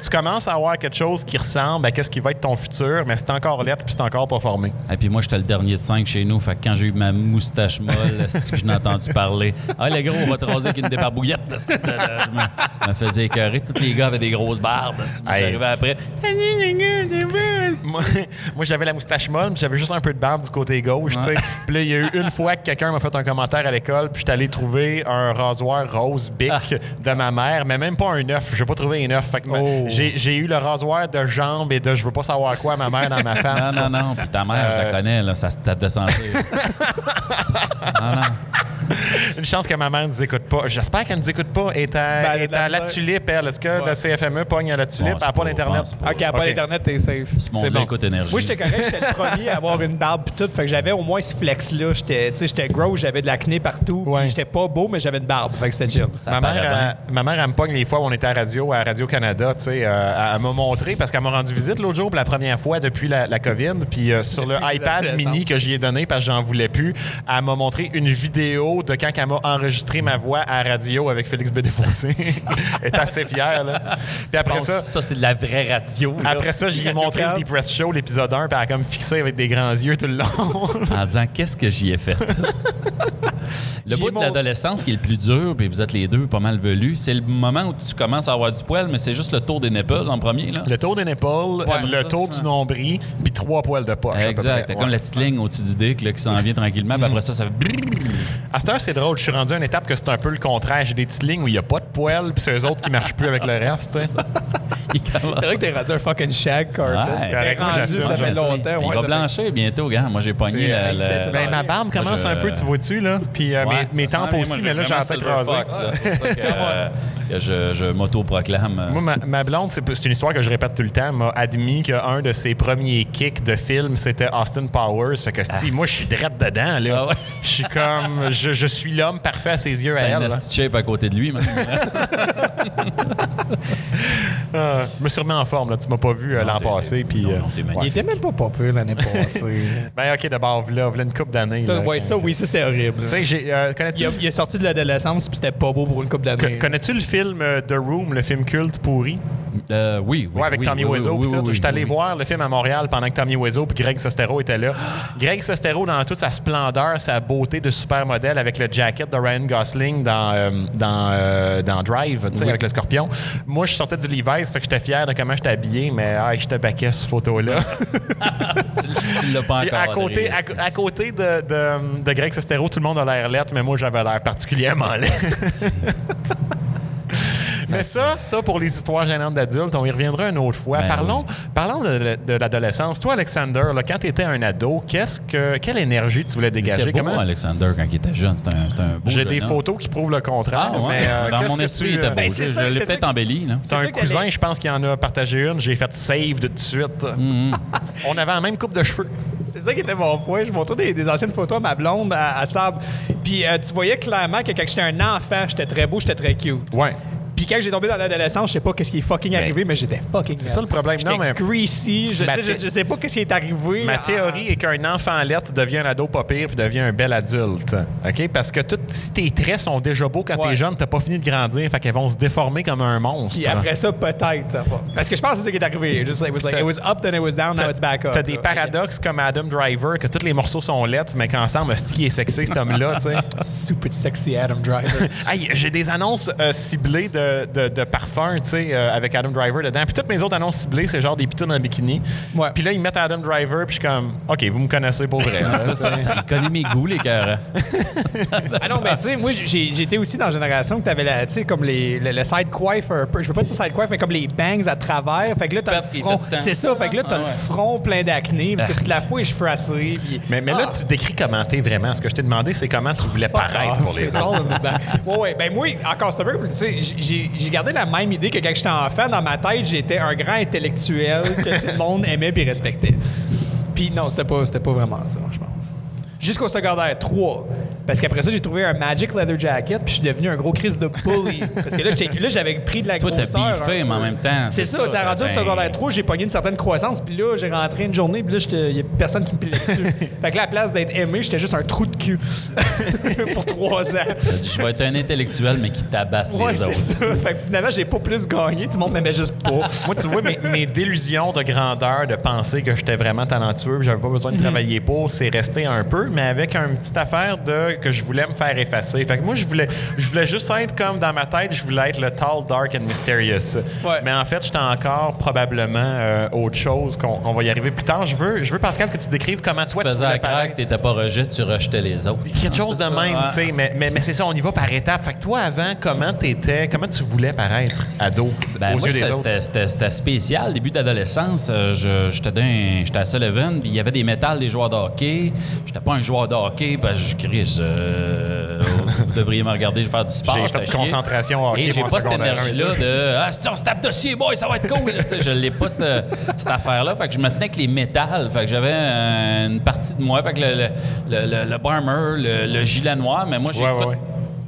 Tu commences à avoir quelque chose qui ressemble à qu'est-ce qui va être ton futur, mais c'est encore lettre puis c'est encore pas formé. Et puis moi, j'étais le dernier de cinq chez nous. Fait que quand j'ai eu ma moustache molle, c'est que je n'ai entendu parler? Ah, le gros, on va te raser avec une débarbouillette. Je me, faisais écœurer. Tous les gars avaient des grosses barbes. J'arrivais après. Moi, moi, j'avais la moustache molle, puis j'avais juste un peu de barbe du côté gauche, sais. Puis là, il y a eu une fois que quelqu'un m'a fait un commentaire à l'école, puis j'étais allé trouver un rasoir rose bic Ah. de ma mère, mais même pas un œuf. J'ai pas trouvé un œuf. Fait que Oh. J'ai, eu le rasoir de jambes et de je veux pas savoir quoi à ma mère dans ma face. Non, non, non. Puis ta mère, je Euh. la connais, là. Ça se tâte de sentir. non, non. Une chance que ma mère ne nous écoute pas. J'espère qu'elle ne nous écoute pas. Elle est à, Ben, elle est la à la tulipe, elle. Est-ce que le CFME pogne à la tulipe? Bon, elle n'a c'est pas pas- pas. OK, à pas Ok. d'Internet, t'es safe. Ce monde-là bon. écoute énergie. Moi, j'étais correct, j'étais le premier à avoir une barbe tout. Fait que j'avais au moins ce flex-là. J'étais, tu sais, j'étais gros, j'avais de l'acné partout. Ouais. J'étais pas beau, mais j'avais une barbe. Fait que c'était chill. Ça Ma mère, elle- ma mère, elle me pogne les fois où on était à radio, à Radio-Canada, tu sais, euh, elle m'a montré, parce qu'elle m'a rendu visite l'autre jour pour la première fois depuis la, la COVID, puis euh, sur le iPad mini que j'y ai donné parce que j'en voulais plus, elle m'a montré une vidéo de quand elle m'a enregistré ma voix à radio avec Félix Bédéfossé. elle est assez fière, là. Puis après ça... ça c'est de la vraie radio. là? Après ça, j'y ai Radio montré le. Deep Press Show, l'épisode 1, puis elle a comme fixé avec des grands yeux tout le long. en disant qu'est-ce que j'y ai fait? le bout de mon- l'adolescence qui est le plus dur, puis vous êtes les deux pas mal velus, c'est le moment où tu commences à avoir du poil, mais c'est juste le tour des nipples en premier. Là. le tour des épaules, Ouais, le ça, tour ça. du nombril, puis trois poils de poche. à peu Exact. T'as Ouais. comme la petite ligne au-dessus du dick là, qui s'en vient tranquillement, puis après ça, ça fait. À c'est drôle. Je suis rendu à une étape que c'est un peu le contraire. J'ai des petites lignes où il n'y a pas de poils, puis c'est eux autres qui marchent plus avec le reste. C'est vrai que t'es rendu un fucking shag carpet. Correct, moi, rendu, j'assume, Ça fait longtemps. Il ouais, va fait- blanchir bientôt, gars. Moi, j'ai pogné la. la- Ben, ma barbe Moi, commence je- un peu, tu vois-tu, là? Puis euh, Ouais, mes, tempes aussi, mais là, j'ai la tête rasée. Que, je, je m'auto-proclame. euh, Moi, ma, ma blonde, c'est une histoire que je répète tout le temps, m'a admis qu'un de ses premiers kicks de film, c'était Austin Powers. Fait que, si moi, je suis drette dedans, là. Ah ouais? Je suis comme... Je, je suis l'homme parfait à ses yeux à elle. petite shape à côté de lui, même. Ah, je me suis remis en forme, là. Tu m'as pas vu euh, l'an passé, puis... euh, Il était même pas populaire l'année passée. Ben, OK, d'abord, là, voilà une couple d'années. ça, là, ouais, quand- ça, oui, ça, c'était horrible. Euh, Il, connais-tu a- il est sorti de l'adolescence puis c'était pas beau pour une couple Co- d'années. Connais-tu le film euh, The Room, le film culte pourri? Euh, oui, oui. Ouais, avec oui, Tommy oui, Wiseau. oui, oui, J'étais allé voir le film à Montréal pendant que Tommy Wiseau et Greg Sestero étaient là. Greg Sestero, dans toute sa splendeur, sa beauté de supermodèle, avec le jacket de Ryan Gosling dans, euh, dans, euh, dans Drive, avec le scorpion. Moi, je sortais du Levi's, fait que j'étais fier de comment j'étais habillé, mais ah, j'étais baqué sur cette photo-là. Tu l'as pas encore. à côté, à, à côté de, de, de Greg Sestero, tout le monde a l'air lettre, mais moi, j'avais l'air particulièrement laid. Mais ça, ça, pour les histoires gênantes d'adultes, on y reviendra une autre fois. Ben parlons parlons de, de l'adolescence. Toi, Alexander, là, quand tu étais un ado, qu'est-ce que, quelle énergie tu voulais dégager? était beau, Comment? Alexander, quand il était jeune. C'était un, c'était un beau J'ai des homme. photos qui prouvent le contraire. Ah, ouais. mais, euh, Dans mon esprit, tu, il était beau. Ben, je l'ai peut-être embelli. C'est un cousin, je pense qu'il en a partagé une. J'ai fait save de tout de suite. Mm-hmm. On avait la même coupe de cheveux. C'est ça qui était mon point. Je montrais des, des anciennes photos à ma blonde à, à Sable. Puis euh, tu voyais clairement que quand j'étais un enfant, j'étais très beau, j'étais très cute. Ouais. Puis quand j'ai tombé dans l'adolescence, je sais pas qu'est-ce qui est fucking arrivé, mais j'étais fucking. C'est ça le problème. Non, mais- greasy. Je, je, je sais pas qu'est-ce qui est arrivé. Ma Ah. théorie est qu'un enfant lettre devient un ado pas pire puis devient un bel adulte. OK? Parce que tout, si tes traits sont déjà beaux quand Ouais. t'es jeune, t'as pas fini de grandir, fait qu'elles vont se déformer comme un monstre. Puis après ça, peut-être. Parce que je pense que c'est ça qui est arrivé. Just like, it, was like, it was up, then it was down, now it's back up. T'as des paradoxes comme Adam Driver, que tous les morceaux sont lettres, mais qu'ensemble, qui est sexy, cet homme-là, tu sais. Super sexy Adam Driver. Hey, j'ai des annonces euh, ciblées de, de, de parfums, tu sais, euh, avec Adam Driver dedans. Puis toutes mes autres annonces ciblées, c'est genre des pitounes en bikini. Ouais. Puis là, ils mettent Adam Driver, puis je suis comme, OK, vous me connaissez pour vrai. Ça, ça, connaît mes goûts, les cœurs. ah non, mais tu sais, moi, j'ai- j'étais aussi dans la génération que t'avais, la- tu sais, comme les, le, le side coiffe un peu. Je veux pas dire side coiffe, mais comme les bangs à travers. Fait que là, t'as le front. qui fait tant. C'est ça, fait que là, t'as Ah le ouais. front plein d'acné parce que tu te laves pas les cheveux assez. puis- mais, mais là, Ah. tu décris comment t'es vraiment. Ce que je t'ai demandé, c'est comment tu voulais paraître pour les autres. the back. Ouais, ouais. Ben, moi, encore c'est un peu, tu sais, j'ai j'ai gardé la même idée que quand j'étais enfant. Dans ma tête, j'étais un grand intellectuel que tout le monde aimait puis respectait. Puis non, c'était pas, pas vraiment ça, je pense. Jusqu'au secondaire 3, Parce qu'après ça, j'ai trouvé un Magic Leather Jacket, puis je suis devenu un gros Chris de bully. Parce que là, j'étais- là, j'avais pris de la Toi, t'as grosseur. biffé, un mais en même temps. C'est ça, tu as rendu au ben, secondaire 3, j'ai pogné une certaine croissance, puis là, j'ai rentré une journée, puis là, il n'y a personne qui me pilait dessus. fait que là, à la place d'être aimé, j'étais juste un trou de cul pour trois ans. Je vais être un intellectuel, mais qui tabasse Ouais, les autres. ça. Fait que finalement, j'ai pas plus gagné, tout le monde m'aimait juste pas. Moi, tu vois, mes, mes délusions de grandeur, de penser que j'étais vraiment talentueux, que j'avais pas besoin de travailler pour, c'est resté un peu, mais avec une petite affaire de que je voulais me faire effacer. Fait que moi, je voulais, je voulais juste être comme dans ma tête, je voulais être le tall, dark and mysterious. Ouais. Mais en fait, j'étais encore probablement euh, autre chose qu'on qu'on va y arriver plus tard. Je veux, je veux Pascal, que tu décrives comment toi Tu tu faisais voulais paraître. t'étais pas rejet, tu rejetais les autres. Quelque chose de ça, même, ouais. tu sais, mais, mais, mais c'est ça, on y va par étapes. Fait que toi, avant, comment t'étais, comment tu voulais paraître ado Ben, aux moi, yeux des c'était- autres? c'était- spécial. Début d'adolescence, euh, j'étais à Sullivan, puis il y avait des métals des joueurs de hockey. J'étais pas un joueur de hockey, ben, je crie, euh, vous devriez me regarder faire du sport. J'ai fait de chier. concentration hockey, Et j'ai pas cette énergie-là de Ah, si on se tape dessus, boy, ça va être cool. Je l'ai pas, cette, cette affaire-là. Fait que je me tenais avec les métals. Fait que j'avais une partie de moi. Fait que le, le, le, le- le Barmer, le, le gilet noir, mais moi, Ouais, ouais, ouais.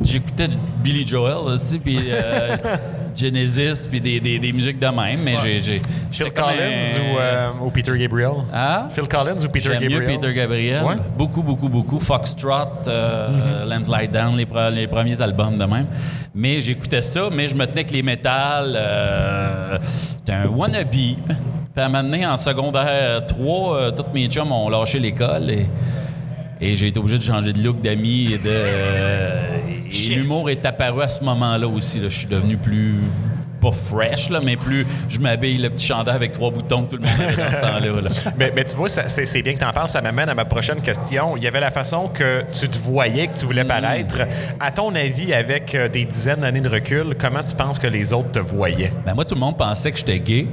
J'écoutais du Billy Joel aussi, puis euh, Genesis, puis des, des, des musiques de même, mais j'ai... j'ai- Phil Collins un- ou, euh, ou Peter Gabriel? Hein? Phil Collins ou Peter J'aime mieux Gabriel? Peter Gabriel. Ouais. Beaucoup, beaucoup, beaucoup. Foxtrot, euh, Lamb Lie Down, les, pre- les premiers albums de même. Mais j'écoutais ça, mais je me tenais avec les métals. Euh, J'étais un wannabe. Puis à un moment donné, en secondaire 3, euh, tous mes chums ont lâché l'école et, et j'ai été obligé de changer de look d'amis et de... et l'humour est apparu à ce moment-là aussi. là. Je suis devenu plus... Pas fresh, là, mais plus je m'habille le petit chandail avec trois boutons que tout le monde avait dans ce temps-là. là. Mais, mais tu vois, c'est bien que tu en parles, ça m'amène à ma prochaine question. Il y avait la façon que tu te voyais, que tu voulais paraître. À ton avis, avec euh, des dizaines d'années de recul, comment tu penses que les autres te voyaient? Ben moi, tout le monde pensait que j'étais gay.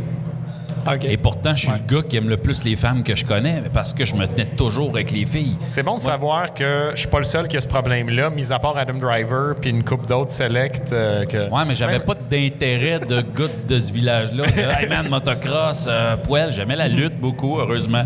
Et pourtant, je suis le gars qui aime le plus les femmes que je connais parce que je me tenais toujours avec les filles. C'est bon de savoir que je suis pas le seul qui a ce problème-là, mis à part Adam Driver puis une coupe d'autres select. euh, que... Ouais, mais j'avais Même- pas d'intérêt de gars de ce village-là. Hey man, motocross, euh, poêle. J'aimais la lutte beaucoup, heureusement.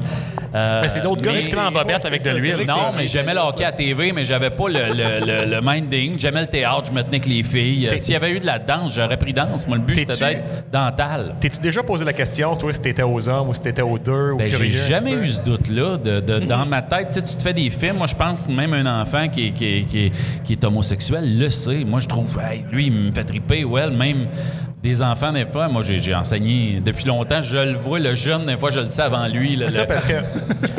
Euh, Mais c'est d'autres gars musclés en bobette avec de l'huile. Non, mais j'aimais le hockey à TV, mais j'avais pas le, le, le- le minding. J'aimais le théâtre, je me tenais avec les filles. S'il y avait eu de la danse, j'aurais pris danse. Moi, le but, c'était d'être dental. T'es-tu déjà posé la question, toi, si t'étais aux hommes ou si t'étais aux deux ou Ben, j'ai jamais eu ce doute-là de, de- dans ma tête. Tu sais, tu te fais des films. Moi, je pense que même un enfant qui est, qui est- qui est- qui est homosexuel le sait. Moi, je trouve, hey, lui, il me fait triper. Ouais, même des enfants, des fois, moi, j'ai enseigné depuis longtemps. Je le vois, le jeune, des fois, je le sais avant lui. là, C'est ça, le- parce que.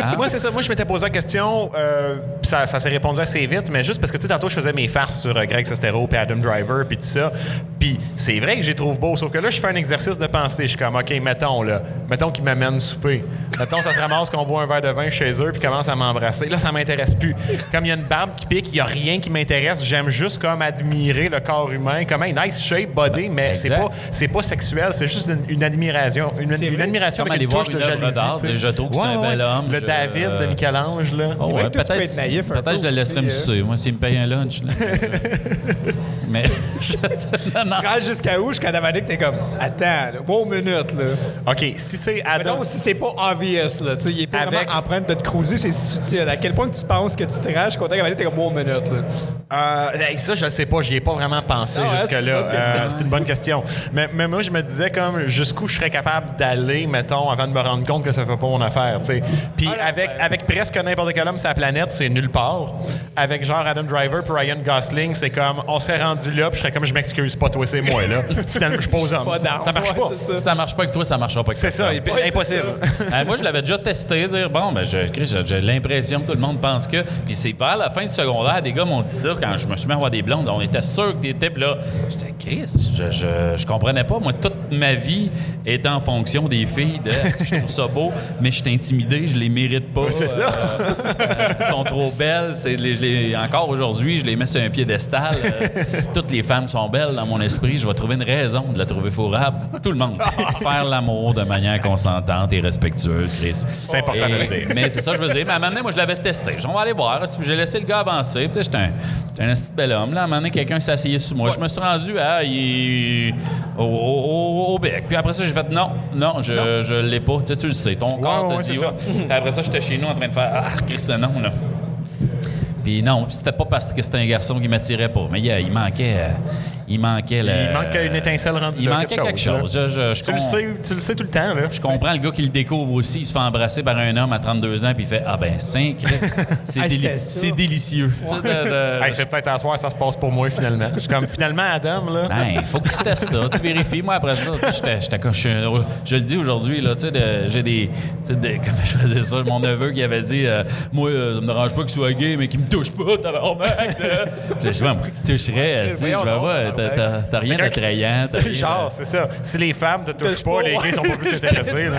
Hein? Moi, c'est ça. Moi, je m'étais posé la question, euh, puis ça, ça s'est répondu assez vite, mais juste parce que, tu sais, tantôt, je faisais mes farces sur euh, Greg Sestero, puis Adam Driver, puis tout ça. Puis c'est vrai que les trouve beaux, sauf que là, je fais un exercice de pensée. Je suis comme, OK, mettons, là, mettons qu'ils m'amènent souper. Mettons, ça se ramasse qu'on boit un verre de vin chez eux, puis commence à m'embrasser. Là, ça m'intéresse plus. Comme il y a une barbe qui pique, il n'y a rien qui m'intéresse. J'aime juste comme admirer le corps humain, comme un nice shape, body, mais c'est pas, c'est pas sexuel, c'est juste une, une admiration. Une, une admiration avec une touche de jalousie. je trouve que c'est un bel homme, Le je- David de Michel-Ange, là. Oh, que peut-être peu je le laisserais me sucer. Moi, s'il me paye un lunch. mais. je- non, non. Tu rentres jusqu'à où? Jusqu'à Dominique, t'es comme, attends, bon minute, là. OK, si c'est Adam... Mettons, si c'est pas obvious, là, tu sais, il est pas Avec- vraiment en train de te cruiser, c'est subtil. À quel point que tu penses que tu te rages, content qu'à t'es comme, bon minute, là? Euh, hey, ça, je sais pas. J'y ai pas vraiment pensé Ah ouais, jusque-là. c'est une bonne Euh, question. c'est une bonne question. Mais, mais moi, je me disais comme jusqu'où je serais capable d'aller, mettons, avant de me rendre compte que ça fait pas mon affaire. tu sais. Puis Ah, non, avec, avec presque n'importe quel homme sur la planète, c'est nulle part. Avec genre Adam Driver Ryan Gosling, c'est comme on serait rendu là, puis je serais comme je m'excuse pas, toi, c'est moi, là. Finalement, je. Pas down. Ça marche pas. ça. Ça marche pas avec toi, ça marchera pas avec C'est ça, personne. impossible. Euh, moi, je l'avais déjà testé, dire bon, ben, je- Chris, j'ai j'ai l'impression que tout le monde pense que. Puis c'est vers la fin du secondaire, des gars m'ont dit ça quand je me suis mis à avoir des blondes. On était sûr que t'étais. Puis là, je disais, Chris, je, je, je comprenais pas. Moi, toute ma vie est en fonction des filles. De, je trouve ça beau, mais je suis intimidé, je les mérite pas. C'est ça. Elles sont trop belles. C'est, les- je les- encore aujourd'hui, je les mets sur un piédestal. Euh, toutes les femmes sont belles dans mon esprit. Je vais trouver une raison de la trouver fourrable. Tout le monde. Faire l'amour de manière consentante et respectueuse, Chris. C'est important de le dire. Mais c'est ça, je veux dire. Mais à un moment donné, moi, je l'avais testé. On va aller voir. J'ai laissé le gars avancer. J'étais un, un bel homme. Là. À un moment donné, quelqu'un s'est asseyé sur moi. Je me suis rendu à, il- au, au- au- bec. Puis après ça, j'ai fait non, non, je, je l'ai pas. Tu sais, tu le sais. Ton corps te ouais, dit. ouais. Après ça, j'étais chez nous en train de faire Ah, Christ, non, là. Puis non, c'était pas parce que c'était un garçon qui m'attirait pas, mais il, il manquait. Il manquait le- Il manque une étincelle rendue Il là, manquait quelque chose. Je- je- je tu, le sais, tu le sais tout le temps, là. Je comprends le gars qui le découvre aussi. Il se fait embrasser par un homme à 32 ans, puis il fait Ah ben, Saint c'est déli- c'est délicieux. Tu sais, de- de- Hey, c'est peut-être à soir, ça se passe pour moi, finalement. Je suis comme, finalement, Adam, là. Ben, faut que tu testes ça, tu vérifies. Moi, après ça, sais, je, je le dis aujourd'hui, là, tu sais, de- j'ai des, tu sais, des- comment je faisais ça, mon neveu qui avait dit, euh, moi, euh, ça me dérange pas qu'il soit gay, mais qu'il me touche pas, tabarnak, là. J'ai dit, Ouais, pourquoi qu'il toucherait, tu sais, je voir, t'as- t'as t'as rien d'attrayant. t'as C'est genre, c'est ça. Si les femmes te touchent pas, les gays sont pas plus intéressés, là.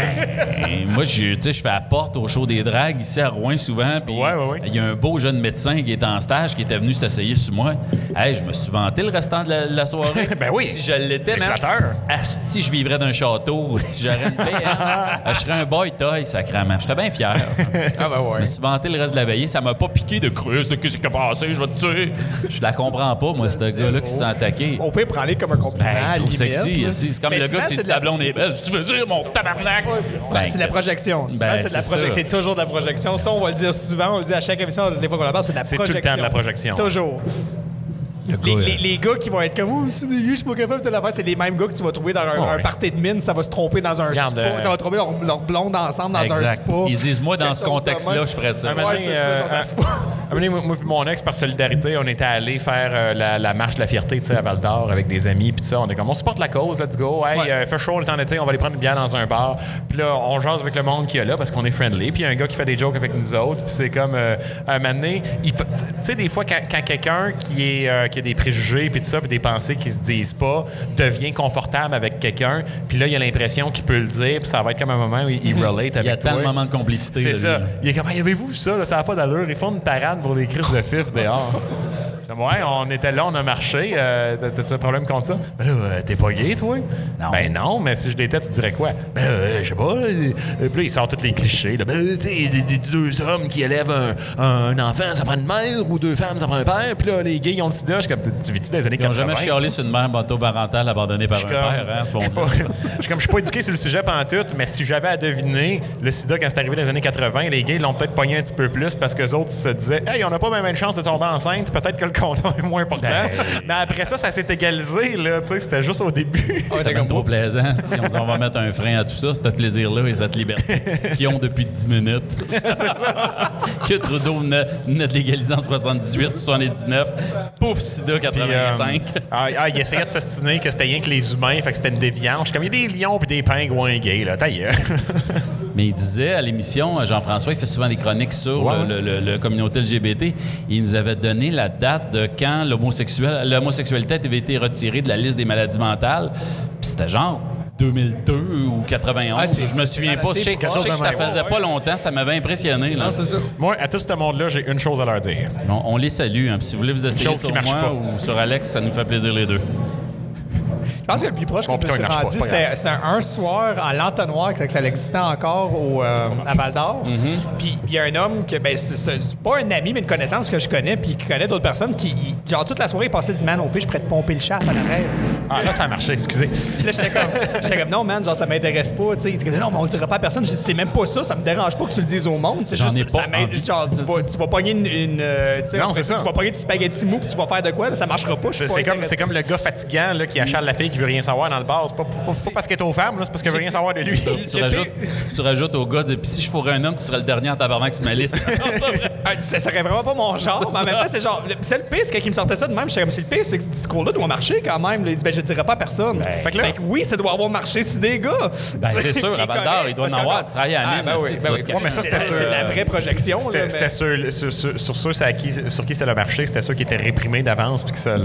Et moi, je, tu sais, je fais la porte au show des dragues ici à Rouen souvent. puis Ouais, ouais, ouais. Il y a un beau jeune médecin qui est en stage qui était venu s'essayer sur moi. Hey, je me suis vanté le restant de la, soirée. Ben oui. Si je l'étais, flatteur. Asti, je vivrais d'un château. Si j'aurais une hein, je serais un boy toy, sacrément. J'étais bien fier. Ah, ben Je me suis vanté le reste de la veillée. Ça m'a pas piqué de cruz, de qu'est-ce qui a passé, je vais te tuer. Je la comprends pas, moi, ce gars-là qui s'est sent Au pire, prends-les comme un compliment. Ben, limite, sexy. là. C'est comme Mais le gars qui c'est la- ta blonde est belle. Si tu veux dire, mon tabarnak. Ben, c'est de la projection. Ben, c'est projection. ça. Toujours de la projection. Ça, on va le dire souvent. On le dit à chaque émission. Des fois qu'on en parle, c'est de la C'est tout le projection. temps de la projection. Toujours. Les, les- les gars qui vont être comme, oh, c'est des gars, je suis pas capable de la faire, c'est les mêmes gars que tu vas trouver dans un, Ouais. un party de mine, ça va se tromper dans un Regarde, spa, euh, ça va tromper leur, leur blonde ensemble dans un Exact. spa. Ils disent, moi, dans ce contexte-là, je ferais ça. Un Ouais, donné, c'est ça, genre, ça euh, se moi et mon ex, par solidarité, on était allé faire euh, la, la marche de la fierté à Val d'Or avec des amis. Puis ça, on est comme, on supporte la cause, let's go. Hey, Ouais. euh, fait chaud le temps d'été, on va aller prendre une bière dans un bar. Puis là, on jase avec le monde qui est là parce qu'on est friendly. Puis il y a un gars qui fait des jokes avec nous autres. Puis c'est comme, euh, un moment donné, tu sais, des fois, quand, quand quelqu'un qui, est, euh, qui a des préjugés, puis tout ça, puis des pensées qui se disent pas, devient confortable avec quelqu'un, puis là, il a l'impression qu'il peut le dire, puis ça va être comme un moment où il, il relate avec Il y a toi. tant de complicité. C'est ça. lui. Il est comme, Hey, avez-vous vu ça? là? ça n'a pas d'allure. Ils font une parade pour les crises de fif dehors. Ouais, on était là, on a marché. Euh, t'as- T'as-tu un problème contre ça? Ben là, euh, t'es pas gay, toi? Non. Ben non, mais si je l'étais, tu dirais quoi? Ben euh, je sais pas. là, euh, puis là, il sort tous les clichés. Là. Ben, deux hommes qui élèvent un, un enfant, ça prend une mère, ou deux femmes, ça prend un père. Puis là, les gays, ils ont le sida. Je suis comme, tu vis-tu des années Ils n'ont 80? jamais chialé sur une mère monoparentale abandonnée par Je un comme- père, hein, ce je suis monde-là. pas- je suis comme, je suis pas éduqué sur le sujet pendant tout, mais si j'avais à deviner, le sida, quand c'est arrivé dans les années 80, les gays l'ont peut-être pogné un petit peu plus parce que les autres se disaient, hey, on n'a pas même une chance de tomber enceinte, peut-être que le condom est moins important. Ben, mais après ça, ça s'est égalisé, là, tu sais, c'était juste au début. Ah, C'est comme, trop oups. plaisant. Si on dit on va mettre un frein à tout ça, ce plaisir-là et cette liberté qu'ils ont depuis 10 minutes. que Trudeau venait, venait de légaliser en 78, 79. Pouf, sida Puis, euh, 85. ah, ah, il essayait de s'ostiner que c'était rien que les humains, fait que c'était une déviance. Comme, il y a des lions puis des pingouins gays, là, ta gueule. Mais il disait à l'émission, Jean-François, il fait souvent des chroniques sur Ouais, le, le- le- le communauté LGBT. Il nous avait donné la date de quand l'homosexualité avait été retirée de la liste des maladies mentales. Puis c'était genre 2002 ou 91. Ah, je me souviens pas. Je sais, quelque je chose sais que ça faisait pas longtemps. Ça m'avait impressionné. Là. Non, c'est ça. Moi, à tout ce monde-là, j'ai une chose à leur dire. On, on les salue. hein. Puis si vous voulez vous essayer sur moi pas. ou sur Alex, ça nous fait plaisir les deux. Je pense que le plus proche il marche pas, rendu, c'était un soir à l'entonnoir, que ça existait encore au, euh, à Val d'Or. Mm-hmm. Puis il y a un homme, que, ben, c'est pas un ami, mais une connaissance que je connais, puis qui connaît d'autres personnes, qui, genre, toute la soirée, il passait du man au je pourrais te pomper le chat à l'arrêt. Ah, là, ça a marché, excusez. Puis là, j'étais comme, j'étais comme, non, man, genre, ça m'intéresse pas, tu sais. Non, mais on le dira pas à personne. Je dis, c'est même pas ça, ça me dérange pas que tu le dises au monde. C'est J'en juste, ai pas ça m'aide- envie. genre, tu vas, tu vas pogner une, une, euh, Non, c'est ça. Tu vas pogner du spaghetti mou, puis tu vas faire de quoi, là, ça marchera pas. je suis C'est pas c'est comme, comme le gars fatigant là, qui achale la fille qui veut rien savoir dans le bar. C'est pas, pas- pas parce qu'elle est aux femmes, là, c'est parce qu'elle veut rien savoir de lui. Tu rajoutes, tu rajoutes au gars, dis, puis si je fourrais un homme, tu serais le dernier en tabarnak sur ma liste. Ah, ça serait vraiment pas mon genre, mais en même temps, c'est genre. le- C'est le pire, c'est quand il me sortait ça de même, j'étais comme, c'est le pire, c'est que ce discours-là doit marcher quand même. Ben, je le dirai pas à personne. Fait que là- oui, ça doit avoir marché sur des gars. Ben, c'est sûr, Qui à Val d'Or, correct, il doit en avoir. Tu travailles à Ah, Nîmes, ben ben mais ça, c'était C'est la vraie projection. C'était sur, sur- sur ceux sur qui ça a marché, c'était ceux qui étaient réprimés d'avance puis que ça ça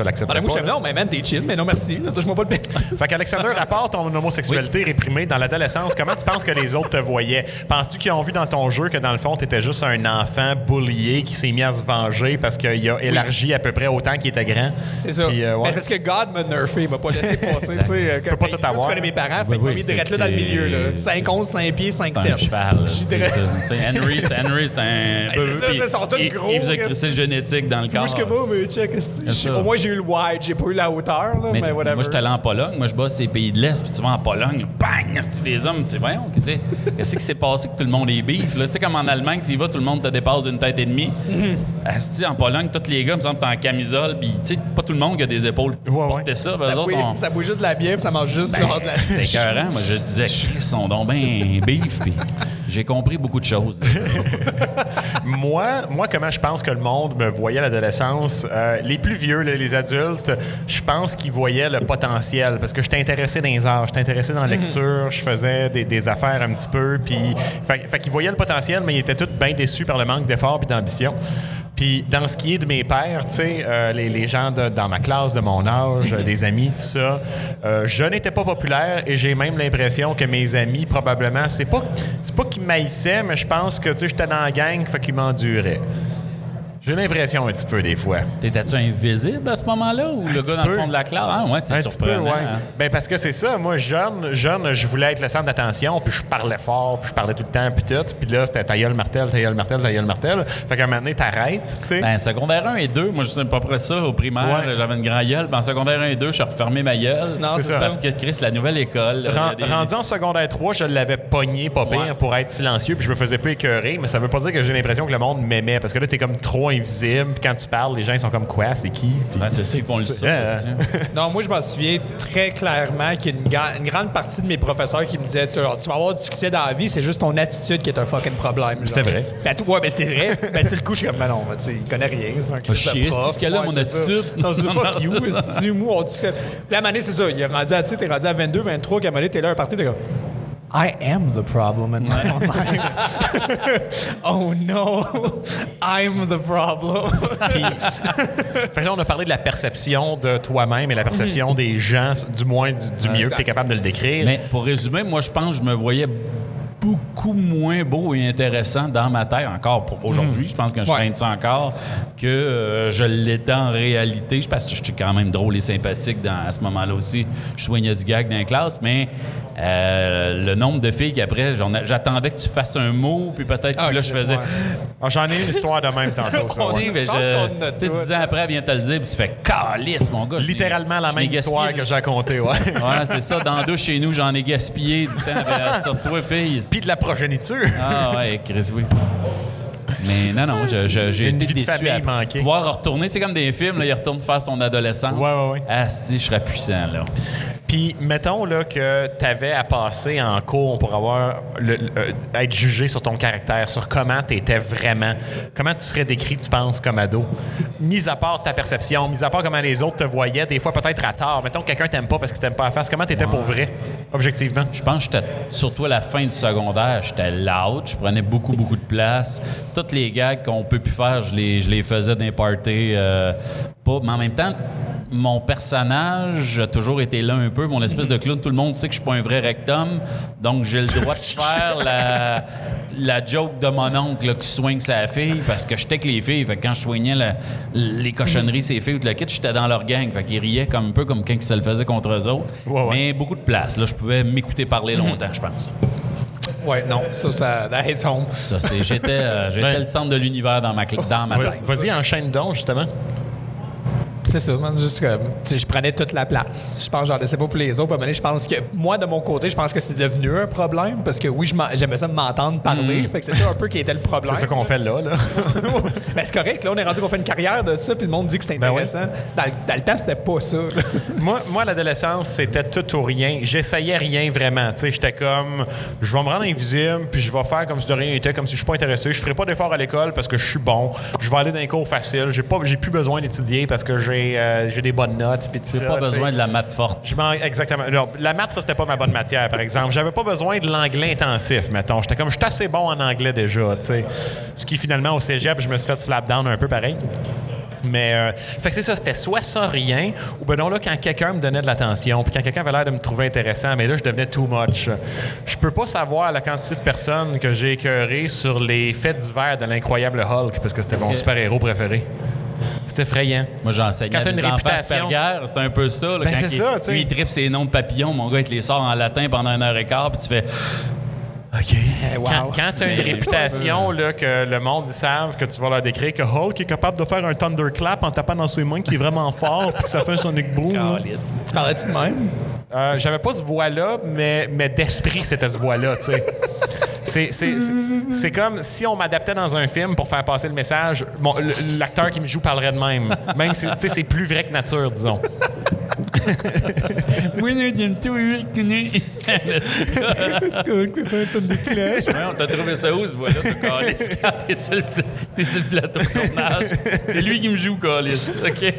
Ah, l'acceptait ben, moi, pas. non, mais man, t'es chill, mais non, merci. là, Touche-moi pas le pénis. Fait qu'Alexander, à part ton homosexualité réprimée dans l'adolescence, comment tu penses que les autres te voyaient? Penses-tu qu'ils ont vu dans ton jeu que dans le fond, t'étais juste un enfant bullié qui s'est mis à se venger parce qu'il a élargi à peu près autant qu'il était grand? C'est ça. Euh, parce que God m'a nerfé, il m'a pas laissé passer. tu sais, euh, peut pas tout avoir. Tu connais mes parents, fait Oui, oui, mis c'est- direct là dans le milieu. là. c'est- 5, 11, 5 pieds, 5, C'est 7. un cheval. Henry, c'est Henry, c'est un. c'est ça, sont tous il- gros, Il faisait qu'est-ce- crisser le génétique dans le corps. Plus que moi, mais check. Au moins, j'ai eu le wide, j'ai pas eu la hauteur, là, mais, whatever. moi, je suis allé en Pologne. Moi, je bosse ces pays de l'Est. Puis tu vas en Pologne, bang! Les hommes, tu sais, voyons, qu'est-ce que- qu'est-ce qui s'est passé que tout le monde est bif? là? Tu sais, comme en Allemagne, tu y vas, tout le monde te dépasse d'une tête et demie. asti, en Pologne, tous les gars, me semble, t'es en camisole, puis tu sais, pas tout le monde qui a des épaules pour Ouais, porter ouais. Ça. ben, Ça eux autres, bouille, on- ça bouille juste de la bière, puis ça mange juste Ben, genre de la. C'était écœurant. Moi, je disais, Chris, sont donc bien beef. puis J'ai compris beaucoup de choses. Moi, moi, comment je pense que le monde me voyait à l'adolescence, euh, les plus vieux, les adultes, je pense qu'ils voyaient le potentiel parce que j'étais intéressé dans les arts, j'étais intéressé dans la lecture, je faisais des, des affaires un petit peu, puis fait, fait qu'ils voyaient le potentiel, mais ils étaient tous bien déçus par le manque d'effort et d'ambition. Puis dans ce qui est de mes pères, tu sais, euh, les, les gens de- dans ma classe, de mon âge, euh, des amis, tout ça, euh, je n'étais pas populaire et j'ai même l'impression que mes amis, probablement, c'est pas, c'est pas qu'ils m'haïssaient, mais je pense que, tu sais, j'étais dans la gang, fait qu'ils m'enduraient. J'ai l'impression un petit peu des fois. T'étais-tu invisible à ce moment-là ou le gars dans peu. le fond de la classe? Ah, ouais, c'est Un petit peu, surprenant. ouais. hein. Ben parce que c'est ça. Moi, jeune, jeune, je voulais être le centre d'attention, puis je parlais fort, puis je parlais tout le temps, puis tout. Puis là, c'était ta gueule martel, ta gueule martel, ta gueule martel. Fait qu'à un moment donné, t'arrêtes, tu sais. Ben, secondaire 1 et 2, moi, je sais pas près ça. Au primaire, Ouais. j'avais une grande gueule. Puis en secondaire 1 et 2, je suis refermé ma gueule. Non, c'est ça. Parce que Chris, la nouvelle école. là, Ren- des- Rendu en secondaire 3, je l'avais pogné pas pire Ouais. pour être silencieux, puis je me faisais pas écœurer, mais ça veut pas dire que j'ai l'impression que le monde m'aimait, parce que là, t'es comme trop invisible, puis quand tu parles, les gens ils sont comme quoi, c'est qui? Puis- Ben, c'est ça, ils font le ça. Non, moi, je m'en souviens très clairement qu'il y a une, grande partie de mes professeurs qui me disaient tu, genre, tu vas avoir du succès dans la vie, c'est juste ton attitude qui est un fucking problème. C'était vrai. Ben, tu- ouais, ben c'est vrai. ben, sur le coup, je suis comme, ben non, tu sais, il connaît rien. C'est un de chier, prof. c'est ce qu'elle a, Ouais, mon attitude. Non, c'est fuck you. C'est on dit ça. Puis moment donné, c'est ça. Il est rendu à, tu sais, t'es rendu à 22, 23, qu'à un t'es là, un parti, t'es comme. I am the problem in my own life. oh no, I'm the problem. Puis, fait que là, on a parlé de la perception de toi-même et la perception des gens, du moins du, du mieux que tu es capable de le décrire. Mais pour résumer, moi, je pense que je me voyais beaucoup moins beau et intéressant dans ma tête, encore pour aujourd'hui. Je pense que je Ouais. traîne ça encore, que euh, je l'étais en réalité. Je pense que j'étais quand même drôle et sympathique dans, à ce moment-là aussi. Je soignais du gag dans la classe, mais euh, le nombre de filles qu'après, j'en a- j'attendais que tu fasses un mot, puis peut-être Ah, que là, je faisais. Ah, J'en ai une histoire de même tantôt. ça, ouais. Mais Je je- dix ans après, elle vient te le dire, puis tu fais calice, mon gars. je Littéralement la je même histoire que j'ai racontée, ouais. Ouais, c'est ça. Dans douche chez nous, j'en ai gaspillé du temps sur toi, fille. Puis de la progéniture. Ah ouais, Chris, oui. Mais non, non, je- je- j'ai Une été vie de déçu famille à manquée. pouvoir retourner. C'est comme des films, là, il retourne faire son adolescence. Ouais, ouais, ouais. Ah, si, je serais puissant, là. Puis, mettons là, que tu avais à passer en cours pour avoir le- le- euh, être jugé sur ton caractère, sur comment tu étais vraiment, comment tu serais décrit, tu penses, comme ado? Mis à part ta perception, mis à part comment les autres te voyaient, des fois peut-être à tort. Mettons que quelqu'un t'aime pas parce que t'aime pas la face. Comment tu étais pour vrai, objectivement? Je pense que j'étais, surtout à la fin du secondaire, j'étais loud, je prenais beaucoup, beaucoup de place. Toutes les gags qu'on peut plus faire, je les, je les faisais parties. euh, pas, mais en même temps, mon personnage a toujours été là un peu, mon espèce de clown. Tout le monde sait que je suis pas un vrai rectum, donc j'ai le droit de faire la, la joke de mon oncle là, qui swing sa fille parce que j'étais avec les filles. Fait que quand je soignais la- les cochonneries, ces filles ou tout le kit, j'étais dans leur gang. Fait qu'ils riaient comme un peu comme quand ils se le faisaient contre eux autres. Ouais, ouais. Mais beaucoup de place. Là, je pouvais m'écouter parler longtemps, je pense. Ouais, non, ça, ça, that hits home. Ça, c'est, j'étais, euh, j'étais Ouais. le centre de l'univers dans ma, dans ma tête. Vas-y, enchaîne donc, justement. C'est ça, man, juste comme, tu je prenais toute la place. Je pense, j'en laissais pas pour les autres. Puis je pense que, moi, de mon côté, je pense que c'est devenu un problème parce que oui, j'aimais ça m'entendre parler. Fait que c'est ça un peu qui était le problème. C'est ça qu'on fait là. là. ben, c'est correct, là, on est rendu qu'on fait une carrière de ça, puis le monde dit que c'est Ben ouais. intéressant. dans, le- dans le temps, c'était pas ça. moi, moi, à l'adolescence, c'était tout ou rien. J'essayais rien vraiment. Tu sais, j'étais comme, je vais me rendre invisible, puis je vais faire comme si de rien n'était, comme si je suis pas intéressé. Je ferai pas d'efforts à l'école parce que je suis bon. Je vais aller dans les cours faciles. J'ai pas, j'ai plus besoin d'étudier parce que j'ai, euh, j'ai des bonnes notes, puis pas tu sais. besoin de la maths forte. Je exactement. Non, la maths, ça, c'était pas ma bonne matière, par exemple. J'avais pas besoin de l'anglais intensif, mettons. J'étais comme, je suis assez bon en anglais déjà, tu sais. Ce qui, finalement, au cégep, je me suis fait slap down un peu pareil. Mais, euh, fait que c'est ça, c'était soit ça, rien, ou ben non, là, quand quelqu'un me donnait de l'attention, puis quand quelqu'un avait l'air de me trouver intéressant, mais là, je devenais too much. Je peux pas savoir la quantité de personnes que j'ai écœurées sur les faits divers de l'incroyable Hulk, parce que c'était mon super-héros préféré. C'était effrayant. Moi, j'enseignais Quand à t'as des une enfants réputation- Asperger. C'était un peu ça. Là, Ben, quand c'est il, ça, tu sais. lui, il tripe ses noms de papillons. Mon gars, il te les sort en latin pendant une heure et quart, puis tu fais... OK. Eh, wow. Quand, quand tu as une Mais- réputation là, que le monde ils savent que tu vas leur décrire que Hulk est capable de faire un thunderclap en tapant dans ses mains qui est vraiment fort puis que ça fait un Sonic Boom. Tu parlais-tu de même? Euh, J'avais pas ce voix-là, mais, mais d'esprit, c'était ce voix-là, tu sais. C'est, c'est, c'est- c'est comme si on m'adaptait dans un film pour faire passer le message, l- l'acteur qui me joue parlerait de même. Même si tu sais, c'est plus vrai que nature, disons. Oui, j'aime tout, on t'a trouvé ça où, ce quand t'es sur, sur le plateau de tournage? C'est lui qui me joue, calice. OK?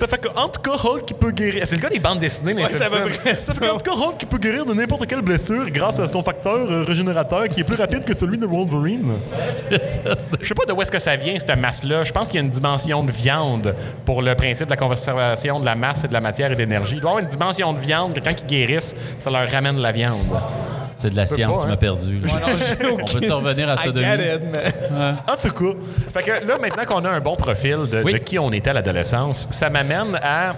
Ça fait que, en tout cas, Hulk peut guérir. C'est le gars des bandes dessinées, mais Ouais, près ça. fait que, en tout cas, Hulk peut guérir de n'importe quelle blessure grâce à son facteur euh, régénérateur qui est plus rapide que celui de Wolverine. Je sais pas de où est-ce que ça vient, cette masse-là. Je pense qu'il y a une dimension de viande pour le principe de la conservation de la masse et de la matière et de l'énergie. Il doit y avoir une dimension de viande que quand ils guérissent, ça leur ramène de la viande. C'est de la science, pas, tu hein? m'as perdu. là. on peut-tu revenir à ça de mais... En tout cas, fait que là, maintenant qu'on a un bon profil de, Oui. de qui on était à l'adolescence, ça m'amène à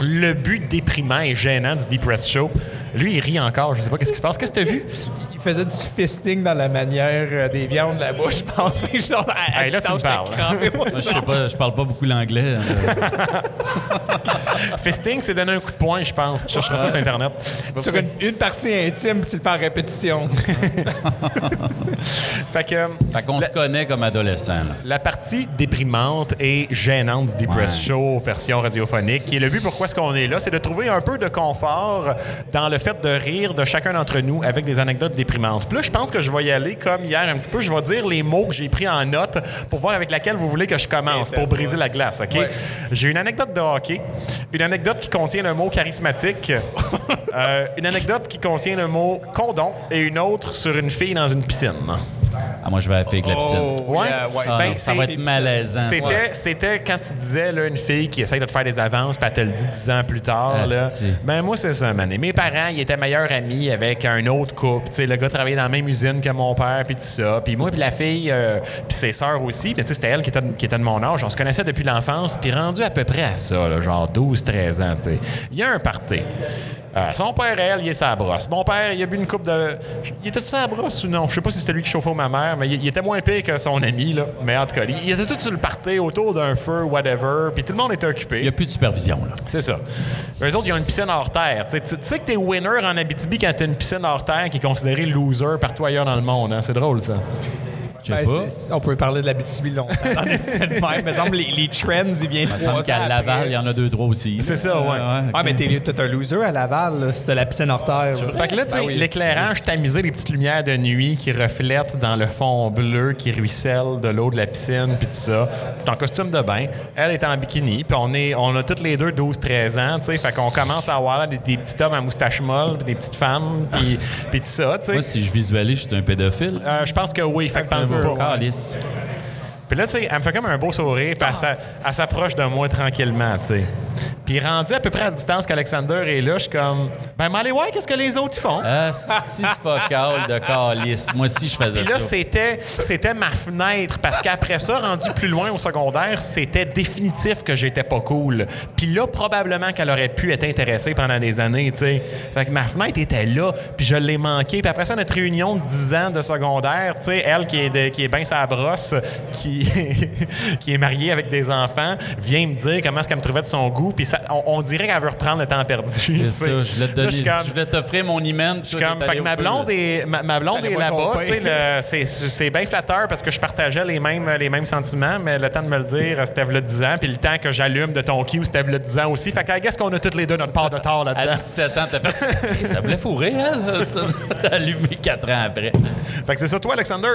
le but déprimant et gênant du Depress Show. Lui, il rit encore. Je sais pas qu'est-ce qui se passe. Qu'est-ce que t'as vu? Il faisait du fisting dans la manière euh, des viandes de la bouche, je pense. Fait que genre, à, à Hey, là, tu me parles. moi, je sais pas, je parle pas beaucoup l'anglais. euh, Fisting, c'est donner un coup de poing, je pense. Tu chercheras ça sur Internet. Sur une, une partie intime, tu le fais en répétition. Fait que Fait qu'on se connaît comme adolescent. là. la partie déprimante et gênante du Depress Ouais. Show, version radiophonique, qui est le but pourquoi est-ce qu'on est là, c'est de trouver un peu de confort dans le fait de rire de chacun d'entre nous avec des anecdotes déprimantes. Puis là, je pense que je vais y aller comme hier un petit peu. Je vais dire les mots que j'ai pris en note pour voir avec laquelle vous voulez que je commence, pour briser la glace, OK? Ouais. J'ai une anecdote de hockey, une anecdote qui contient le mot charismatique, euh, une anecdote qui contient le mot condom et une autre sur une fille dans une piscine. Ah, moi, je vais à la fille avec la piscine. Oh, Ouais. yeah, ouais. Ah, Ben, non, ça va être malaisant. C'était, c'était quand tu disais là, une fille qui essaye de te faire des avances, puis elle te le dit dix ans plus tard. Là. Ben moi, c'est ça, man. Et mes parents, ils étaient meilleurs amis avec un autre couple. Tu sais, le gars travaillait dans la même usine que mon père, puis tout ça. Puis moi, puis la fille, euh, puis ses sœurs aussi. C'était elle qui était, qui était de mon âge. On se connaissait depuis l'enfance, puis rendu à peu près à ça, là, genre 12-13 ans. tu sais. Il y a un party. Euh, son père, elle, il est sa brosse. Mon père, il a bu une coupe de. Il était sa brosse ou non? Je sais pas si c'était lui qui chauffait ma mère, mais il, il était moins pire que son ami, là. Mais en tout cas, il, il était tout sur le party autour d'un feu, whatever, puis tout le monde était occupé. Il n'y a plus de supervision. Là. C'est ça. Eux autres, ils ont une piscine hors terre. Tu sais- tu tu sais que t'es winner en Abitibi quand t'as une piscine hors terre qui est considérée loser partout ailleurs dans le monde. Hein? C'est drôle, ça. Ben, pas. on peut parler de la BTB longtemps. Me semble, les, les trends, ils viennent me trois semble qu'à. Laval, il y en a deux, trois aussi. C'est ça, ouais. Ah, ok. mais t'es t'es un loser à Laval, là. C'était la piscine hors terre. Fait que là, tu sais, Ben oui. l'éclairage tamisé, les petites lumières de nuit qui reflètent dans le fond bleu qui ruisselle de l'eau de la piscine, puis tout ça. T'es en costume de bain. Elle est en bikini, puis on, est, on a toutes les deux 12-13 ans, tu sais. Fait qu'on commence à avoir des, des petits hommes à moustache molle, puis des petites femmes, puis puis tout ça, tu sais. Moi, si je visualise, je suis un pédophile. Euh, je pense que oui, fait que pense sûr. pas. Calice. Puis là, tu sais, elle me fait comme un beau sourire, puis elle s'a- elle s'approche de moi tranquillement, tu sais. Puis rendu à peu près à la distance qu'Alexander est là, je suis comme, ben, mais allez voir qu'est-ce que les autres ils font. Ah, c'est focal de calice. Moi aussi, je faisais Puis là, ça. c'était, c'était ma fenêtre, parce qu'après ça, rendu plus loin au secondaire, c'était définitif que j'étais pas cool. Puis là, probablement qu'elle aurait pu être intéressée pendant des années, tu sais. Fait que ma fenêtre était là, puis je l'ai manqué. Puis après ça, notre réunion de 10 ans de secondaire, tu sais, elle qui est, de- qui est bien sa brosse, qui, qui est mariée avec des enfants, vient me dire comment est-ce qu'elle me trouvait de son goût, puis ça, on, on dirait qu'elle veut reprendre le temps perdu. C'est ça, je voulais te donner, je voulais t'offrir mon hymen. je suis comme, fait que ma blonde est, ma, ma blonde est là-bas. C'est c'est bien flatteur parce que je partageais les mêmes, les mêmes sentiments, mais le temps de me le dire, c'était le 10 ans. Puis le temps que j'allume de ton cue, c'était le 10 ans aussi. Fait que, qu'est-ce qu'on a toutes les deux notre part de tort À là-dedans? 17 ans, t'as fait. Ça voulait fourrer, elle. Ça, ça, T'as allumé 4 ans après. Fait que c'est ça, toi, Alexander?